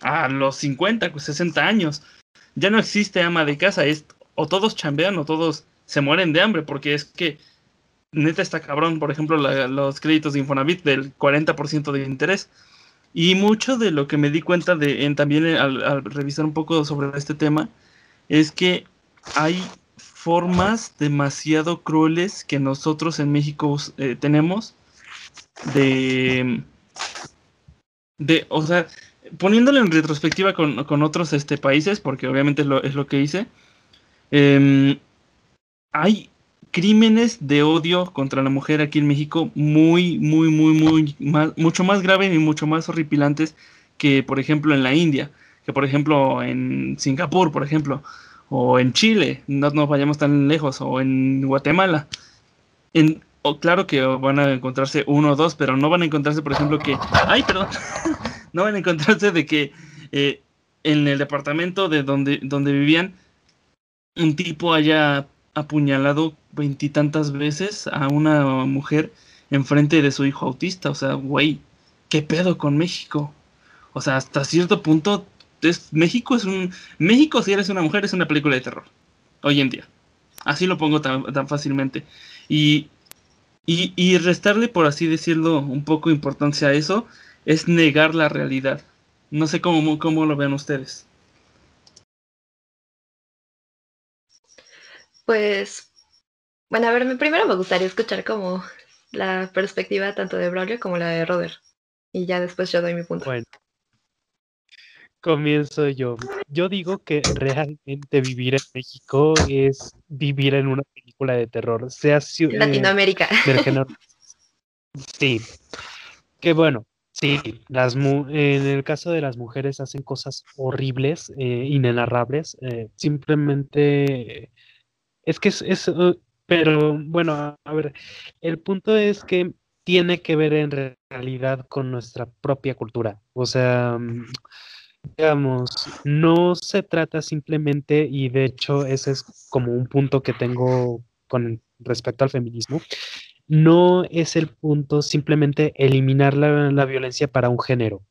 Speaker 4: a los 50, 60 años. Ya no existe ama de casa, es o todos chambean o todos se mueren de hambre, porque es que neta está cabrón, por ejemplo, los créditos de Infonavit del 40% de interés. Y mucho de lo que me di cuenta de en, también al, revisar un poco sobre este tema es que hay formas demasiado crueles que nosotros en México eh, tenemos de, de, o sea, poniéndolo en retrospectiva con, con otros este, países, porque obviamente es lo que hice, eh, hay crímenes de odio contra la mujer aquí en México muy, muy, muy, muy, mucho más graves y mucho más horripilantes que, por ejemplo, en la India, que, por ejemplo, en Singapur, por ejemplo, o en Chile, no nos vayamos tan lejos, o en Guatemala. En, o claro que van a encontrarse uno o dos, pero no van a encontrarse, por ejemplo, que, ay, perdón, no van a encontrarse de que eh, en el departamento de donde, donde vivían, un tipo haya apuñalado veintitantas veces a una mujer enfrente de su hijo autista. O sea, güey, ¿qué pedo con México? O sea, hasta cierto punto, es, México es un. México, si eres una mujer, es una película de terror. Hoy en día. Así lo pongo tan, tan fácilmente. Y, y, y restarle, por así decirlo, un poco importancia a eso es negar la realidad. No sé cómo, cómo lo vean ustedes.
Speaker 5: Pues, bueno, a ver, primero me gustaría escuchar como la perspectiva tanto de Braulio como la de Roder. Y ya después yo doy mi punto.
Speaker 3: Bueno, comienzo yo. Yo digo que realmente vivir en México es vivir en una película de terror, sea
Speaker 5: eh, Latinoamérica.
Speaker 3: Sí. Que bueno, sí, las en el caso de las mujeres hacen cosas horribles, eh, inenarrables. Eh, simplemente es que es, uh, pero bueno, a ver, el punto es que tiene que ver en realidad con nuestra propia cultura. O sea, mm, digamos, no se trata simplemente, y de hecho ese es como un punto que tengo con respecto al feminismo, no es el punto simplemente eliminar la, la violencia para un género,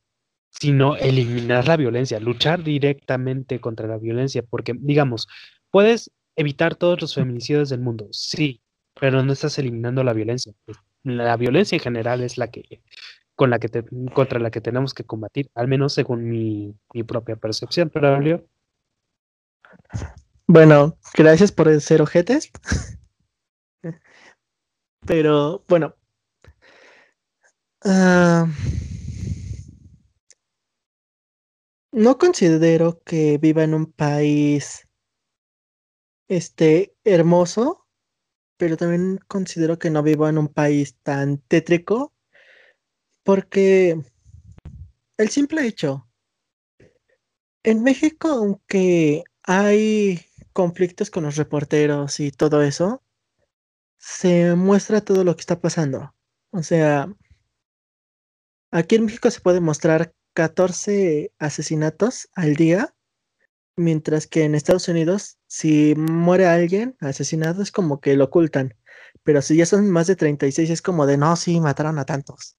Speaker 3: sino eliminar la violencia, luchar directamente contra la violencia, porque digamos, puedes evitar todos los feminicidios del mundo, sí, pero no estás eliminando la violencia. La violencia en general es la que con la que contra la que tenemos que combatir, al menos según mi, propia percepción, pero
Speaker 2: Bueno, gracias por ser ojetes. Pero bueno. Ah, no considero que viva en un país este, hermoso, pero también considero que no vivo en un país tan tétrico, porque el simple hecho, en México, aunque hay conflictos con los reporteros y todo eso, se muestra todo lo que está pasando. O sea, aquí en México se puede mostrar 14 asesinatos al día Mientras que en Estados Unidos, si muere alguien asesinado, es como que lo ocultan. Pero si ya son más de 36, es como de no, sí, mataron a tantos.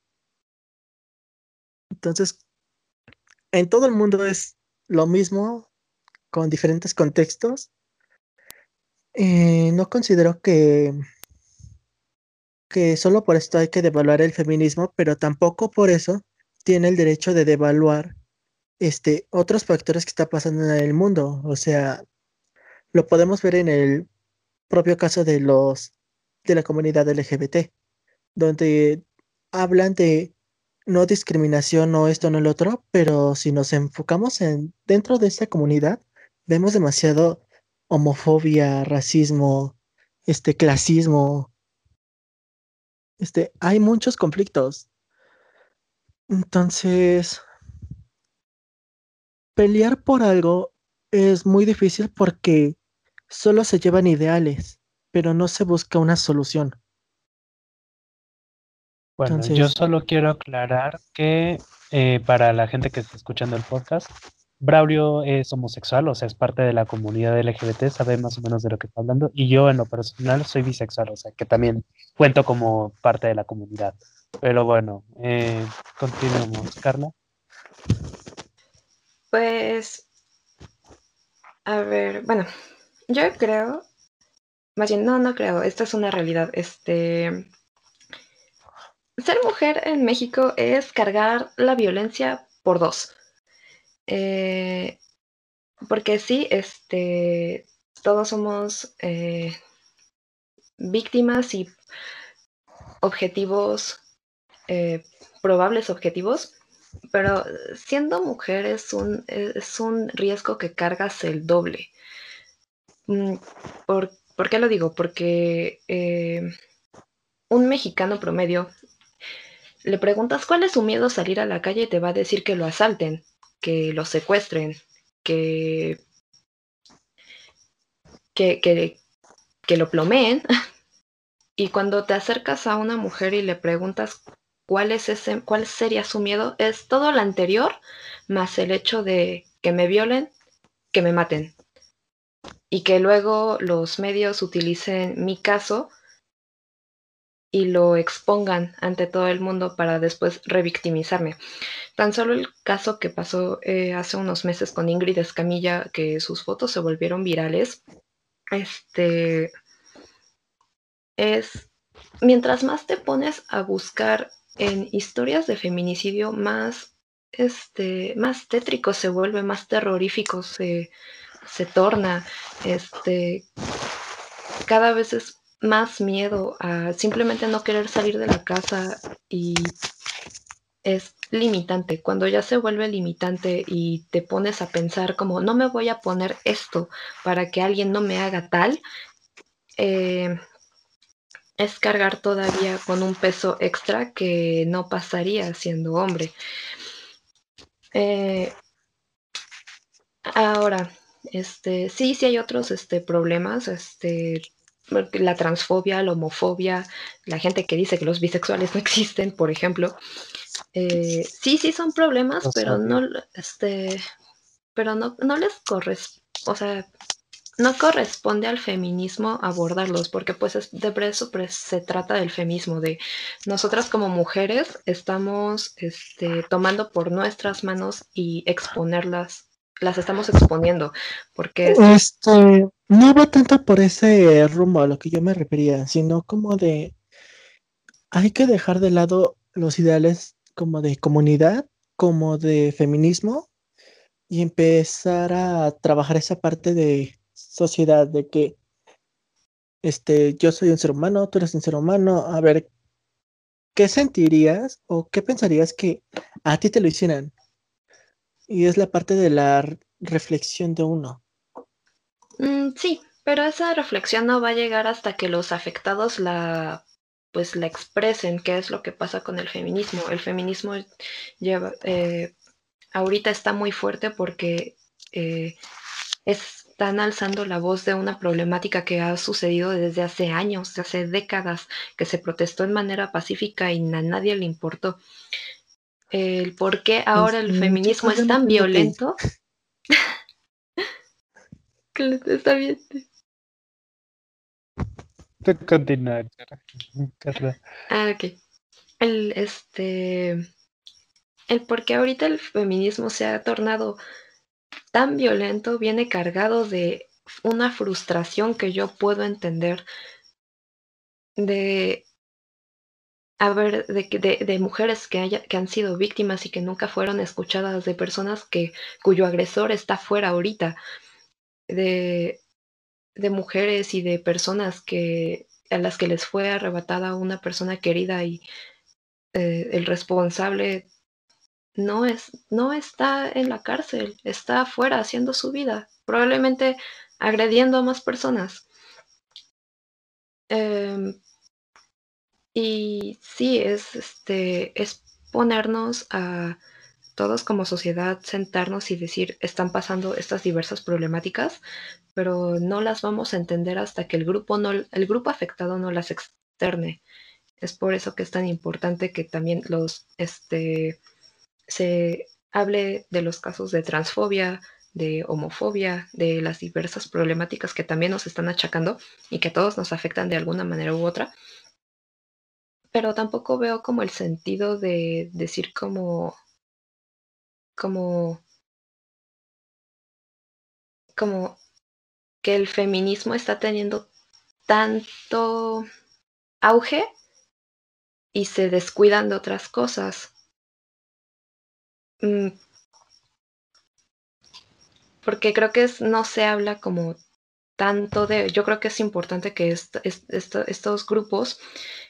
Speaker 2: Entonces, en todo el mundo es lo mismo, con diferentes contextos. Eh, no considero que, que solo por esto hay que devaluar el feminismo, pero tampoco por eso tiene el derecho de devaluar este, otros factores que está pasando en el mundo. O sea, lo podemos ver en el propio caso de los de la comunidad LGBT, donde hablan de no discriminación, no esto, no el otro, pero si nos enfocamos en dentro de esta comunidad, vemos demasiado homofobia, racismo, este clasismo. Este, hay muchos conflictos. Entonces, pelear por algo es muy difícil porque solo se llevan ideales, pero no se busca una solución.
Speaker 3: Bueno, yo solo quiero aclarar que eh, para la gente que está escuchando el podcast, Braulio es homosexual, o sea, es parte de la comunidad LGBT, sabe más o menos de lo que está hablando, y yo en lo personal soy bisexual, o sea, que también cuento como parte de la comunidad. Pero bueno, eh, continuemos, Carla.
Speaker 5: Pues, a ver, bueno, yo creo, más bien, no, no creo, esta es una realidad, este ser mujer en México es cargar la violencia por dos. Eh, porque sí, este, todos somos eh, víctimas y objetivos, eh, probables objetivos, pero siendo mujer es un, es un riesgo que cargas el doble. Mm, ¿Por, ¿por qué lo digo? Porque un mexicano promedio le preguntas cuál es su miedo a salir a la calle y te va a decir que lo asalten, que lo secuestren, que, que, que, lo plomeen. Y cuando te acercas a una mujer y le preguntas cuál es ese, cuál sería su miedo, es todo lo anterior más el hecho de que me violen, que me maten. Y que luego los medios utilicen mi caso y lo expongan ante todo el mundo para después revictimizarme. Tan solo el caso que pasó eh, hace unos meses con Ingrid Escamilla, que sus fotos se volvieron virales, este es mientras más te pones a buscar en historias de feminicidio, más este, más tétrico se vuelve, más terrorífico se, se torna. Este, cada vez es más miedo a simplemente no querer salir de la casa y es limitante. Cuando ya se vuelve limitante y te pones a pensar como no me voy a poner esto para que alguien no me haga tal, eh, es cargar todavía con un peso extra que no pasaría siendo hombre. Eh, ahora, este, sí, sí hay otros este, problemas. Este, la transfobia, la homofobia, la gente que dice que los bisexuales no existen, por ejemplo. Eh, sí, sí son problemas, pero no, este, pero no, no les corresponde, o sea, no corresponde al feminismo abordarlos, porque pues de eso se trata del feminismo, de nosotras como mujeres estamos este, tomando por nuestras manos y exponerlas las estamos exponiendo, porque...
Speaker 2: Este, no va tanto por ese rumbo a lo que yo me refería, sino como de... Hay que dejar de lado los ideales como de comunidad, como de feminismo, y empezar a trabajar esa parte de sociedad, de que este, yo soy un ser humano, tú eres un ser humano, a ver, ¿qué sentirías o qué pensarías que a ti te lo hicieran? Y es la parte de la reflexión de uno.
Speaker 5: Mm, sí, pero esa reflexión no va a llegar hasta que los afectados la pues la expresen, qué es lo que pasa con el feminismo. El feminismo lleva, eh, ahorita está muy fuerte porque eh, están alzando la voz de una problemática que ha sucedido desde hace años, hace décadas, que se protestó en manera pacífica y a nadie le importó el por qué ahora el feminismo es tan violento. Está bien.
Speaker 3: Continúa,
Speaker 5: Ah, ok. El, este, el por qué ahorita el feminismo se ha tornado tan violento viene cargado de una frustración que yo puedo entender de ver, de, de, mujeres que, haya, que han sido víctimas y que nunca fueron escuchadas, de personas que, cuyo agresor está fuera ahorita, de, de mujeres y de personas que, a las que les fue arrebatada una persona querida y eh, el responsable no, es, no está en la cárcel, está afuera haciendo su vida, probablemente agrediendo a más personas. Em, y sí, es, este, es ponernos a todos como sociedad, sentarnos y decir, están pasando estas diversas problemáticas, pero no las vamos a entender hasta que el grupo, no, el grupo afectado no las externe. Es por eso que es tan importante que también los, este, se hable de los casos de transfobia, de homofobia, de las diversas problemáticas que también nos están achacando y que a todos nos afectan de alguna manera u otra. Pero tampoco veo como el sentido de decir como, como, como que el feminismo está teniendo tanto auge y se descuidan de otras cosas. Mm. Porque creo que no se habla como tanto de, yo creo que es importante que estos grupos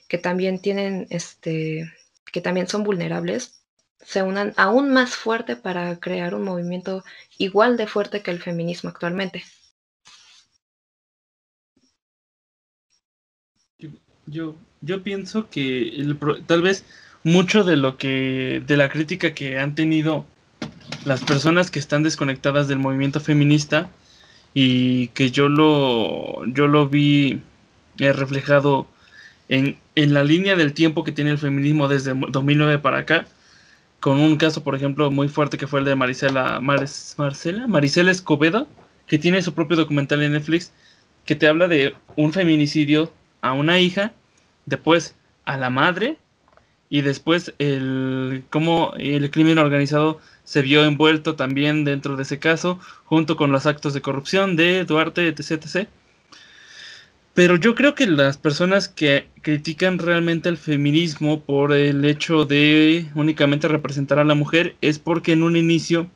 Speaker 5: que también tienen, este, que también son vulnerables, se unan aún más fuerte para crear un movimiento igual de fuerte que el feminismo actualmente.
Speaker 4: Yo, yo pienso que el, tal vez mucho de lo que, de la crítica que han tenido las personas que están desconectadas del movimiento feminista y que yo lo, yo lo vi eh, reflejado en, en, la línea del tiempo que tiene el feminismo desde 2009 para acá, con un caso, por ejemplo, muy fuerte que fue el de Marisela, Marcela, Marisela Escobedo, que tiene su propio documental en Netflix, que te habla de un feminicidio a una hija, después a la madre y después el cómo el crimen organizado se vio envuelto también dentro de ese caso, junto con los actos de corrupción de Duarte, etc. etc. Pero yo creo que las personas que critican realmente el feminismo por el hecho de únicamente representar a la mujer es porque en un inicio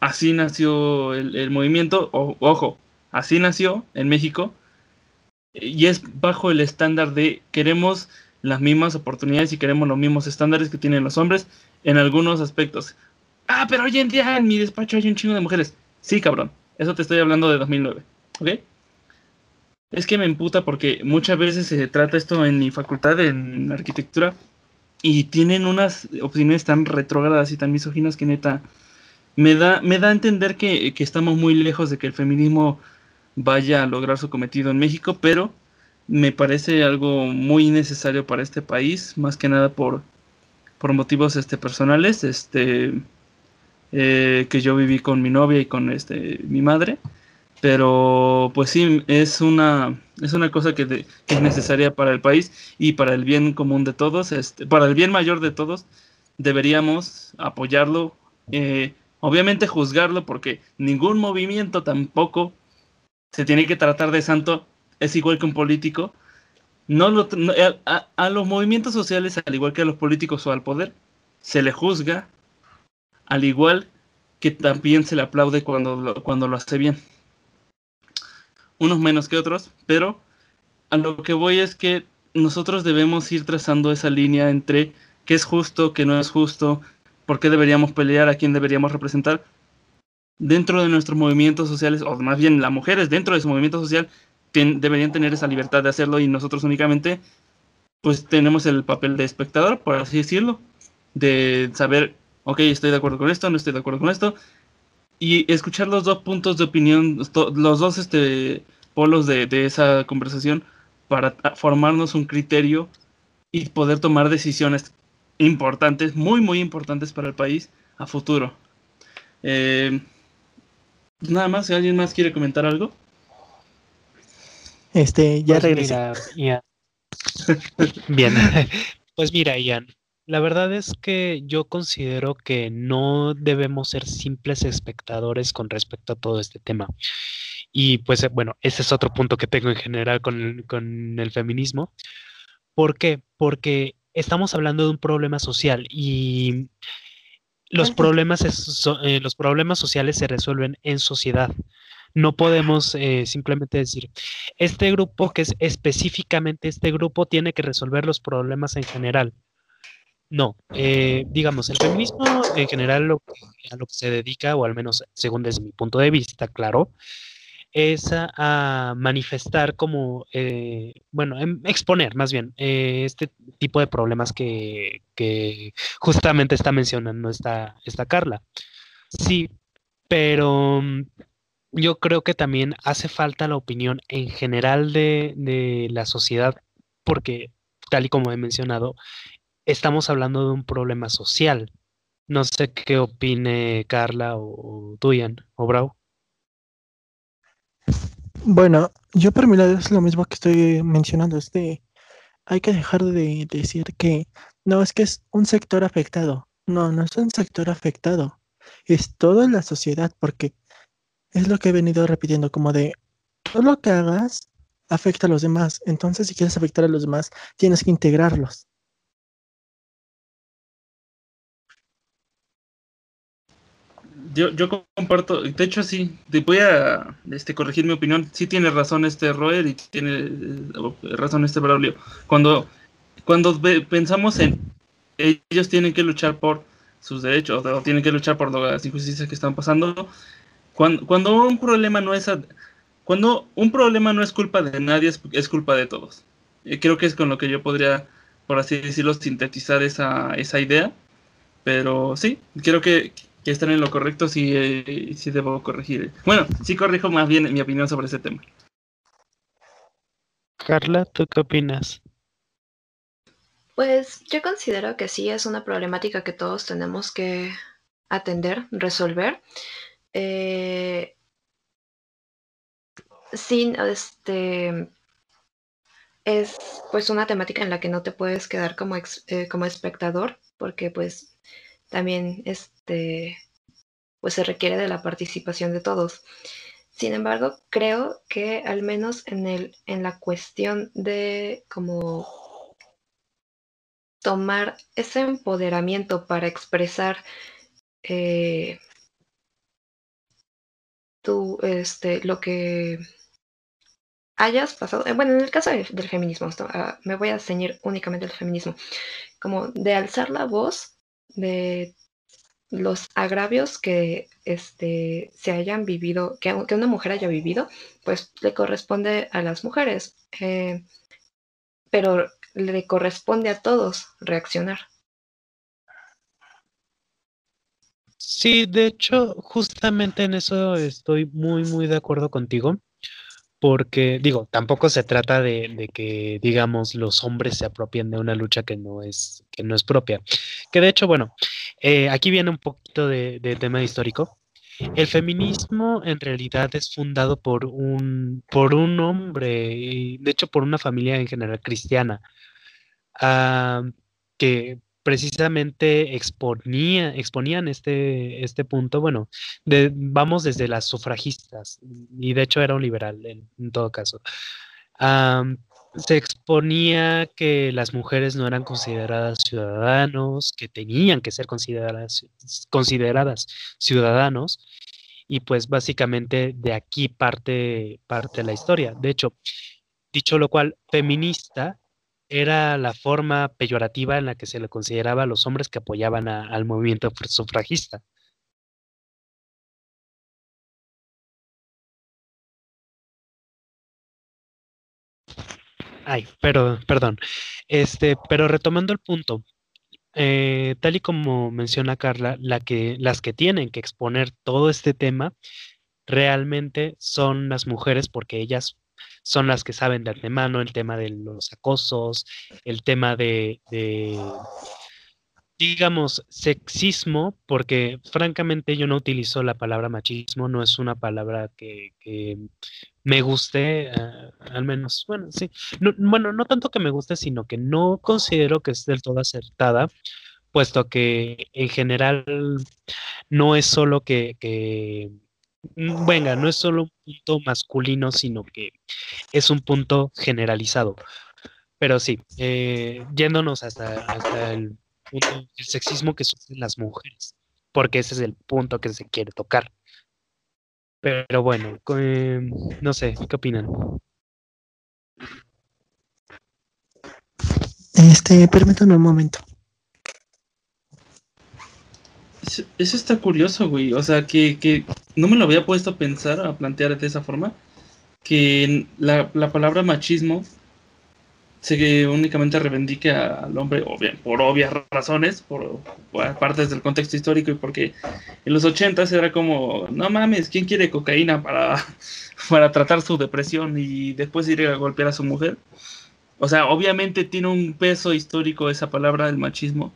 Speaker 4: así nació el, movimiento, ojo, así nació en México, y es bajo el estándar de queremos las mismas oportunidades y queremos los mismos estándares que tienen los hombres en algunos aspectos. Ah, pero hoy en día en mi despacho hay un chingo de mujeres. Sí, cabrón. Eso te estoy hablando de 2009. ¿Ok? Es que me emputa porque muchas veces se trata esto en mi facultad, en arquitectura, y tienen unas opiniones tan retrógradas y tan misóginas que neta me da, me da a entender que, que estamos muy lejos de que el feminismo vaya a lograr su cometido en México, pero me parece algo muy necesario para este país, más que nada por, por motivos este, personales, este, eh, que yo viví con mi novia y con este, mi madre, pero pues sí, es una, es una cosa que, es necesaria para el país y para el bien común de todos, este, para el bien mayor de todos, deberíamos apoyarlo, eh, obviamente juzgarlo, porque ningún movimiento tampoco se tiene que tratar de santo, es igual que un político. No, eh, a, los movimientos sociales, al igual que a los políticos o al poder, se le juzga, al igual que también se le aplaude cuando lo, cuando lo hace bien. Unos menos que otros, pero a lo que voy es que nosotros debemos ir trazando esa línea entre qué es justo, qué no es justo, por qué deberíamos pelear, a quién deberíamos representar, dentro de nuestros movimientos sociales, o más bien las mujeres dentro de su movimiento social, deberían tener esa libertad de hacerlo y nosotros únicamente pues tenemos el papel de espectador, por así decirlo, de saber, ok, estoy de acuerdo con esto, no estoy de acuerdo con esto, y escuchar los dos puntos de opinión, los dos este, polos de, de esa conversación para formarnos un criterio y poder tomar decisiones importantes, muy, muy importantes para el país a futuro. Eh, Nada más, si alguien más quiere comentar algo.
Speaker 2: Este, ya pues regresé.
Speaker 3: Bien, pues mira, Ian, la verdad es que yo considero que no debemos ser simples espectadores con respecto a todo este tema. Y pues eh, bueno, ese es otro punto que tengo en general con, con el feminismo. ¿Por qué? Porque estamos hablando de un problema social y los problemas, eh, los problemas sociales se resuelven en sociedad. No podemos eh, simplemente decir, este grupo que es específicamente este grupo tiene que resolver los problemas en general. No, eh, digamos, el feminismo en general lo a lo que se dedica, o al menos según desde mi punto de vista, claro, es a, manifestar como, eh, bueno, em, exponer más bien este tipo de problemas que, justamente está mencionando esta, esta Carla. Sí, pero mm, yo creo que también hace falta la opinión en general de, la sociedad, porque tal y como he mencionado, estamos hablando de un problema social. No sé qué opine Carla o, Duyan o Brau.
Speaker 2: Bueno, yo para mí es lo mismo que estoy mencionando, es de, hay que dejar de decir que no es que es un sector afectado, no, no es un sector afectado, es toda la sociedad, porque es lo que he venido repitiendo, como de todo lo que hagas afecta a los demás. Entonces, si quieres afectar a los demás, tienes que integrarlos.
Speaker 4: Yo, yo comparto, de hecho sí, te voy a este, corregir mi opinión, sí tiene razón este Roer y tiene eh, razón este Braulio. Cuando, cuando pensamos en ellos tienen que luchar por sus derechos o tienen que luchar por las injusticias que están pasando, cuando, un problema no es cuando un problema no es culpa de nadie, es, culpa de todos. creo que es con lo que yo podría, por así decirlo, sintetizar esa, esa idea. Pero sí, creo que, que están en lo correcto, sí, eh, sí debo corregir. Bueno, sí corrijo más bien mi opinión sobre ese tema.
Speaker 3: Carla, ¿tú qué opinas?
Speaker 5: Pues yo considero que sí es una problemática que todos tenemos que atender, resolver. Eh, sin este es pues una temática en la que no te puedes quedar como, eh, como espectador porque pues también este pues se requiere de la participación de todos. Sin embargo, creo que al menos en el en la cuestión de como tomar ese empoderamiento para expresar eh, tú, este, lo que hayas pasado, eh, bueno, en el caso del feminismo, ah, me voy a ceñir únicamente al feminismo, como de alzar la voz de los agravios que este, se hayan vivido, que, que una mujer haya vivido, pues le corresponde a las mujeres, eh, pero le corresponde a todos reaccionar.
Speaker 3: Sí, de hecho, justamente en eso estoy muy, muy de acuerdo contigo, porque digo, tampoco se trata de, que, digamos, los hombres se apropien de una lucha que no es, que no es propia. Que de hecho, bueno, eh, aquí viene un poquito de, tema histórico. El feminismo en realidad es fundado por un, por un hombre, y de hecho por una familia en general cristiana, ah, que precisamente exponía, exponían este, este punto, bueno, vamos desde las sufragistas, y de hecho era un liberal en, todo caso. se exponía que las mujeres no eran consideradas ciudadanos, que tenían que ser consideradas, consideradas ciudadanos, y pues básicamente de aquí parte, parte la historia. De hecho, dicho lo cual, feminista era la forma peyorativa en la que se le consideraba a los hombres que apoyaban al movimiento sufragista. Ay, pero, perdón. Este, pero retomando el punto, eh, tal y como menciona Carla, las que tienen que exponer todo este tema realmente son las mujeres porque ellas son las que saben de antemano el tema de los acosos, el tema de, digamos, sexismo, porque francamente yo no utilizo la palabra machismo, no es una palabra que, me guste, ah, al menos, bueno, sí, bueno, no tanto que me guste, sino que no considero que es del todo acertada, puesto que en general no es solo que venga, no es solo un punto masculino, sino que es un punto generalizado. Pero sí, eh, yéndonos hasta, el punto del sexismo que sufren las mujeres, porque ese es el punto que se quiere tocar. Pero bueno, eh, no sé, ¿qué opinan?
Speaker 2: Este, permítame un momento.
Speaker 4: Eso, está curioso, güey. O sea, que, que no me lo había puesto a pensar, a plantear de esa forma. Que la, la palabra machismo se únicamente reivindique al hombre, obvia- por obvias razones, por, por partes del contexto histórico y porque en los ochentas era como, no mames, ¿quién quiere cocaína para, para tratar su depresión y después ir a golpear a su mujer? O sea, obviamente tiene un peso histórico esa palabra, el machismo,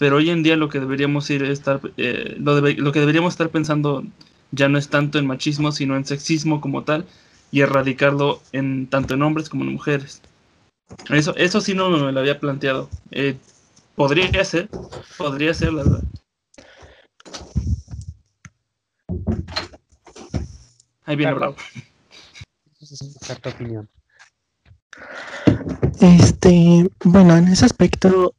Speaker 4: pero hoy en día lo que deberíamos ir estar, eh, lo, debe- lo que deberíamos estar pensando ya no es tanto en machismo, sino en sexismo como tal y erradicarlo en tanto en hombres como en mujeres. Eso, eso sí no me lo había planteado. Eh, podría ser, podría ser, la verdad. Ahí viene
Speaker 3: Claro.
Speaker 4: Bravo.
Speaker 3: Esa es exacta opinión.
Speaker 2: Este, bueno, en ese aspecto,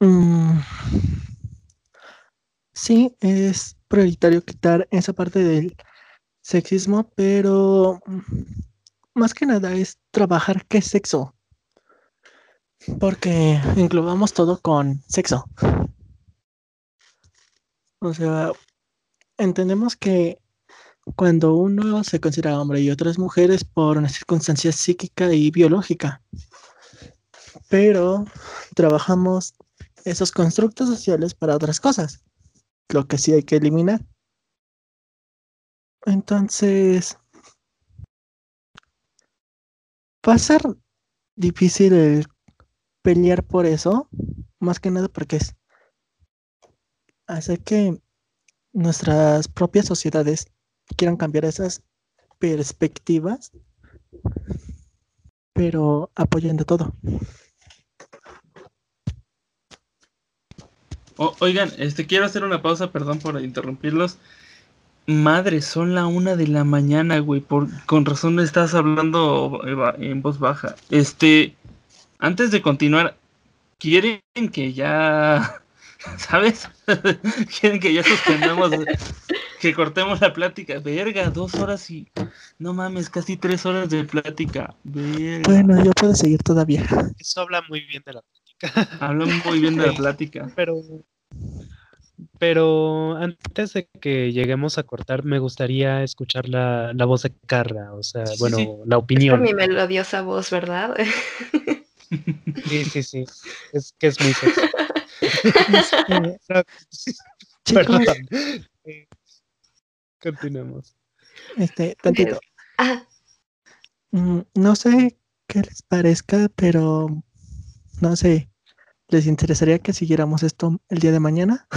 Speaker 2: mm, sí, es prioritario quitar esa parte del sexismo, pero mm, más que nada es trabajar qué sexo, porque englobamos todo con sexo. O sea, entendemos que cuando uno se considera hombre y otro es mujer es por una circunstancia psíquica y biológica. Pero trabajamos esos constructos sociales para otras cosas, lo que sí hay que eliminar. Entonces, va a ser difícil el pelear por eso, más que nada porque es que nuestras propias sociedades quieran cambiar esas perspectivas, pero apoyando todo.
Speaker 4: Oigan, este quiero hacer una pausa, perdón por interrumpirlos. Madre, son la una de la mañana, güey. Por, con razón estás hablando en voz baja. Este, antes de continuar, ¿quieren que ya, sabes? ¿Quieren que ya suspendamos, que cortemos la plática? Verga, dos horas y, no mames, casi tres horas de plática. Verga.
Speaker 2: Bueno, yo puedo seguir todavía.
Speaker 3: Eso habla muy bien de la plática.
Speaker 4: Hablan muy bien de la plática.
Speaker 3: Pero, pero antes de que lleguemos a cortar, me gustaría escuchar la, la voz de Carla, o sea,
Speaker 4: Sí,
Speaker 3: bueno,
Speaker 4: sí.
Speaker 3: la opinión.
Speaker 5: mi melodiosa voz, ¿verdad?
Speaker 3: Sí, sí, sí. Es que es muy sexy.
Speaker 2: Chicos,
Speaker 3: Perdón. Eh, Continuemos.
Speaker 2: este, tantito.
Speaker 5: Ah,
Speaker 2: Mm, No sé qué les parezca, pero no sé. ¿Les interesaría que siguiéramos esto el día de mañana?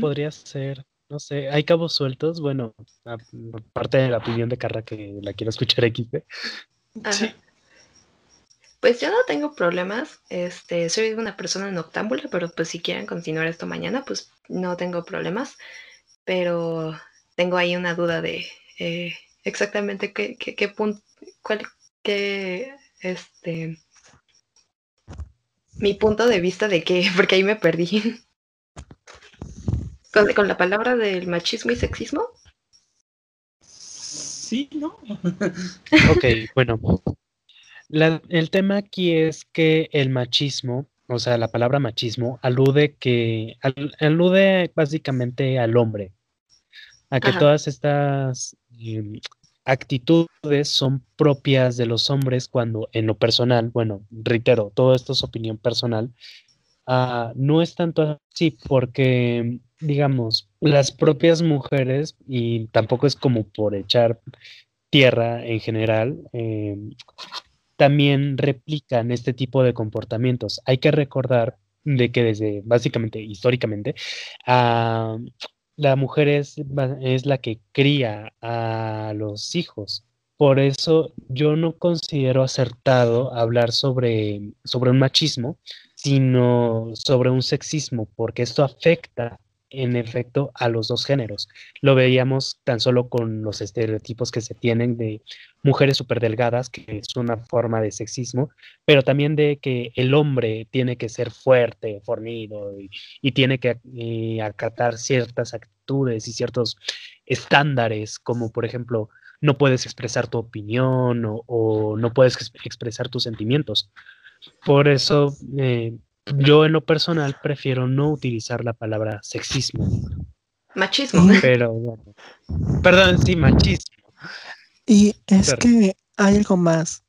Speaker 3: Podría ser, no sé, hay cabos sueltos, bueno, aparte de la opinión de Carla que la quiero escuchar XD.
Speaker 5: ajá.
Speaker 4: Sí.
Speaker 5: Pues yo no tengo problemas. Este, soy una persona noctámbula, pero pues si quieren continuar esto mañana, pues no tengo problemas. Pero tengo ahí una duda de eh, exactamente qué, qué, qué punto, cuál, qué, este, mi punto de vista de qué, porque ahí me perdí. Con, con la palabra del machismo y sexismo.
Speaker 4: Sí, ¿no?
Speaker 3: Ok, bueno. La- el tema aquí es que el machismo, o sea, la palabra machismo, alude que al- alude básicamente al hombre, a que
Speaker 5: Ajá.
Speaker 3: todas estas em, actitudes son propias de los hombres cuando en lo personal, bueno, reitero, todo esto es opinión personal, ah, no es tanto así porque, digamos, las propias mujeres, y tampoco es como por echar tierra en general, em, también replican este tipo de comportamientos. Hay que recordar de que desde, básicamente, históricamente, ah, la mujer es, es la que cría a los hijos. Por eso yo no considero acertado hablar sobre, sobre un machismo, sino sobre un sexismo, porque esto afecta en efecto a los dos géneros. Lo veíamos tan solo con los estereotipos que se tienen de mujeres súper delgadas, que es una forma de sexismo, pero también de que el hombre tiene que ser fuerte, fornido y, tiene que eh, acatar ciertas actitudes y ciertos estándares, como por ejemplo, no puedes expresar tu opinión o, no puedes expresar tus sentimientos. Por eso, eh, yo en lo personal prefiero no utilizar la palabra sexismo.
Speaker 5: Machismo.
Speaker 3: Pero bueno. Perdón, sí, machismo.
Speaker 2: Y es que hay algo más.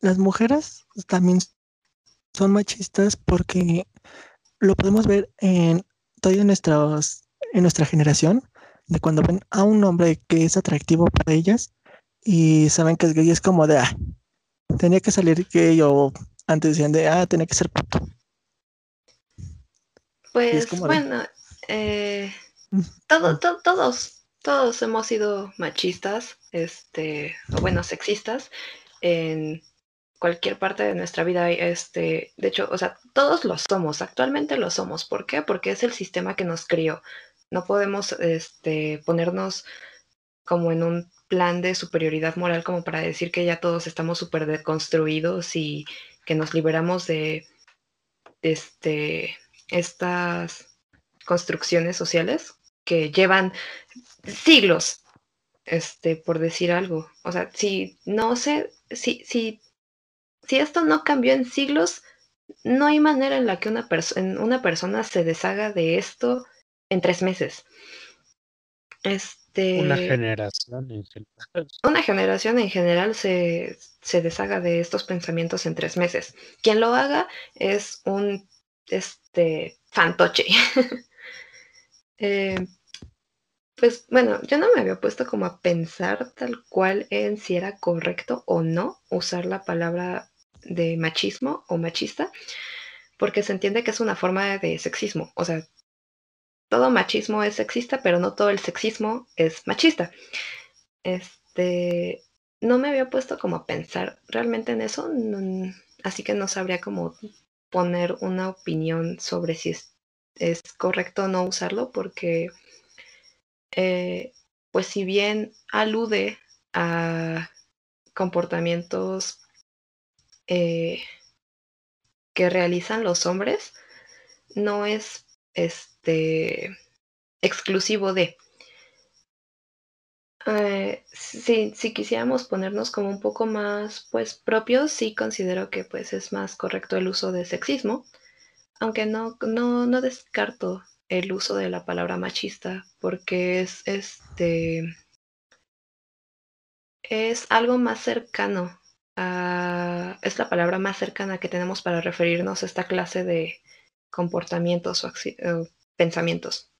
Speaker 2: Las mujeres también son machistas porque lo podemos ver en toda en nuestra generación, de cuando ven a un hombre que es atractivo para ellas y saben que es gay, es como de, ah, tenía que salir gay o antes decían de, ah, tenía que ser puto.
Speaker 5: Pues bueno, eh, todo, todos, todos hemos sido machistas, este, o bueno, sexistas en cualquier parte de nuestra vida. Este, de hecho, o sea, todos lo somos, actualmente lo somos. ¿Por qué? Porque es el sistema que nos crió. No podemos este, ponernos como en un plan de superioridad moral como para decir que ya todos estamos súper deconstruidos y que nos liberamos de este estas construcciones sociales que llevan siglos, este, por decir algo. O sea, si no sé, si, si, si esto no cambió en siglos, no hay manera en la que una, una persona se deshaga de esto en tres meses. Este,
Speaker 3: una generación en
Speaker 5: general. Una generación en general se, se deshaga de estos pensamientos en tres meses. Quien lo haga es un este, fantoche. Eh, pues bueno, yo no me había puesto como a pensar tal cual en si era correcto o no usar la palabra de machismo o machista, porque se entiende que es una forma de sexismo. O sea, todo machismo es sexista, pero no todo el sexismo es machista. Este, no me había puesto como a pensar realmente en eso, así que no sabría cómo poner una opinión sobre si es, correcto o no usarlo, porque eh, pues si bien alude a comportamientos eh, que realizan los hombres, no es este exclusivo de. Eh, si, quisiéramos ponernos como un poco más pues propios, sí considero que pues es más correcto el uso de sexismo, aunque no, no, no descarto el uso de la palabra machista, porque es este es algo más cercano a, es la palabra más cercana que tenemos para referirnos a esta clase de comportamientos o pensamientos.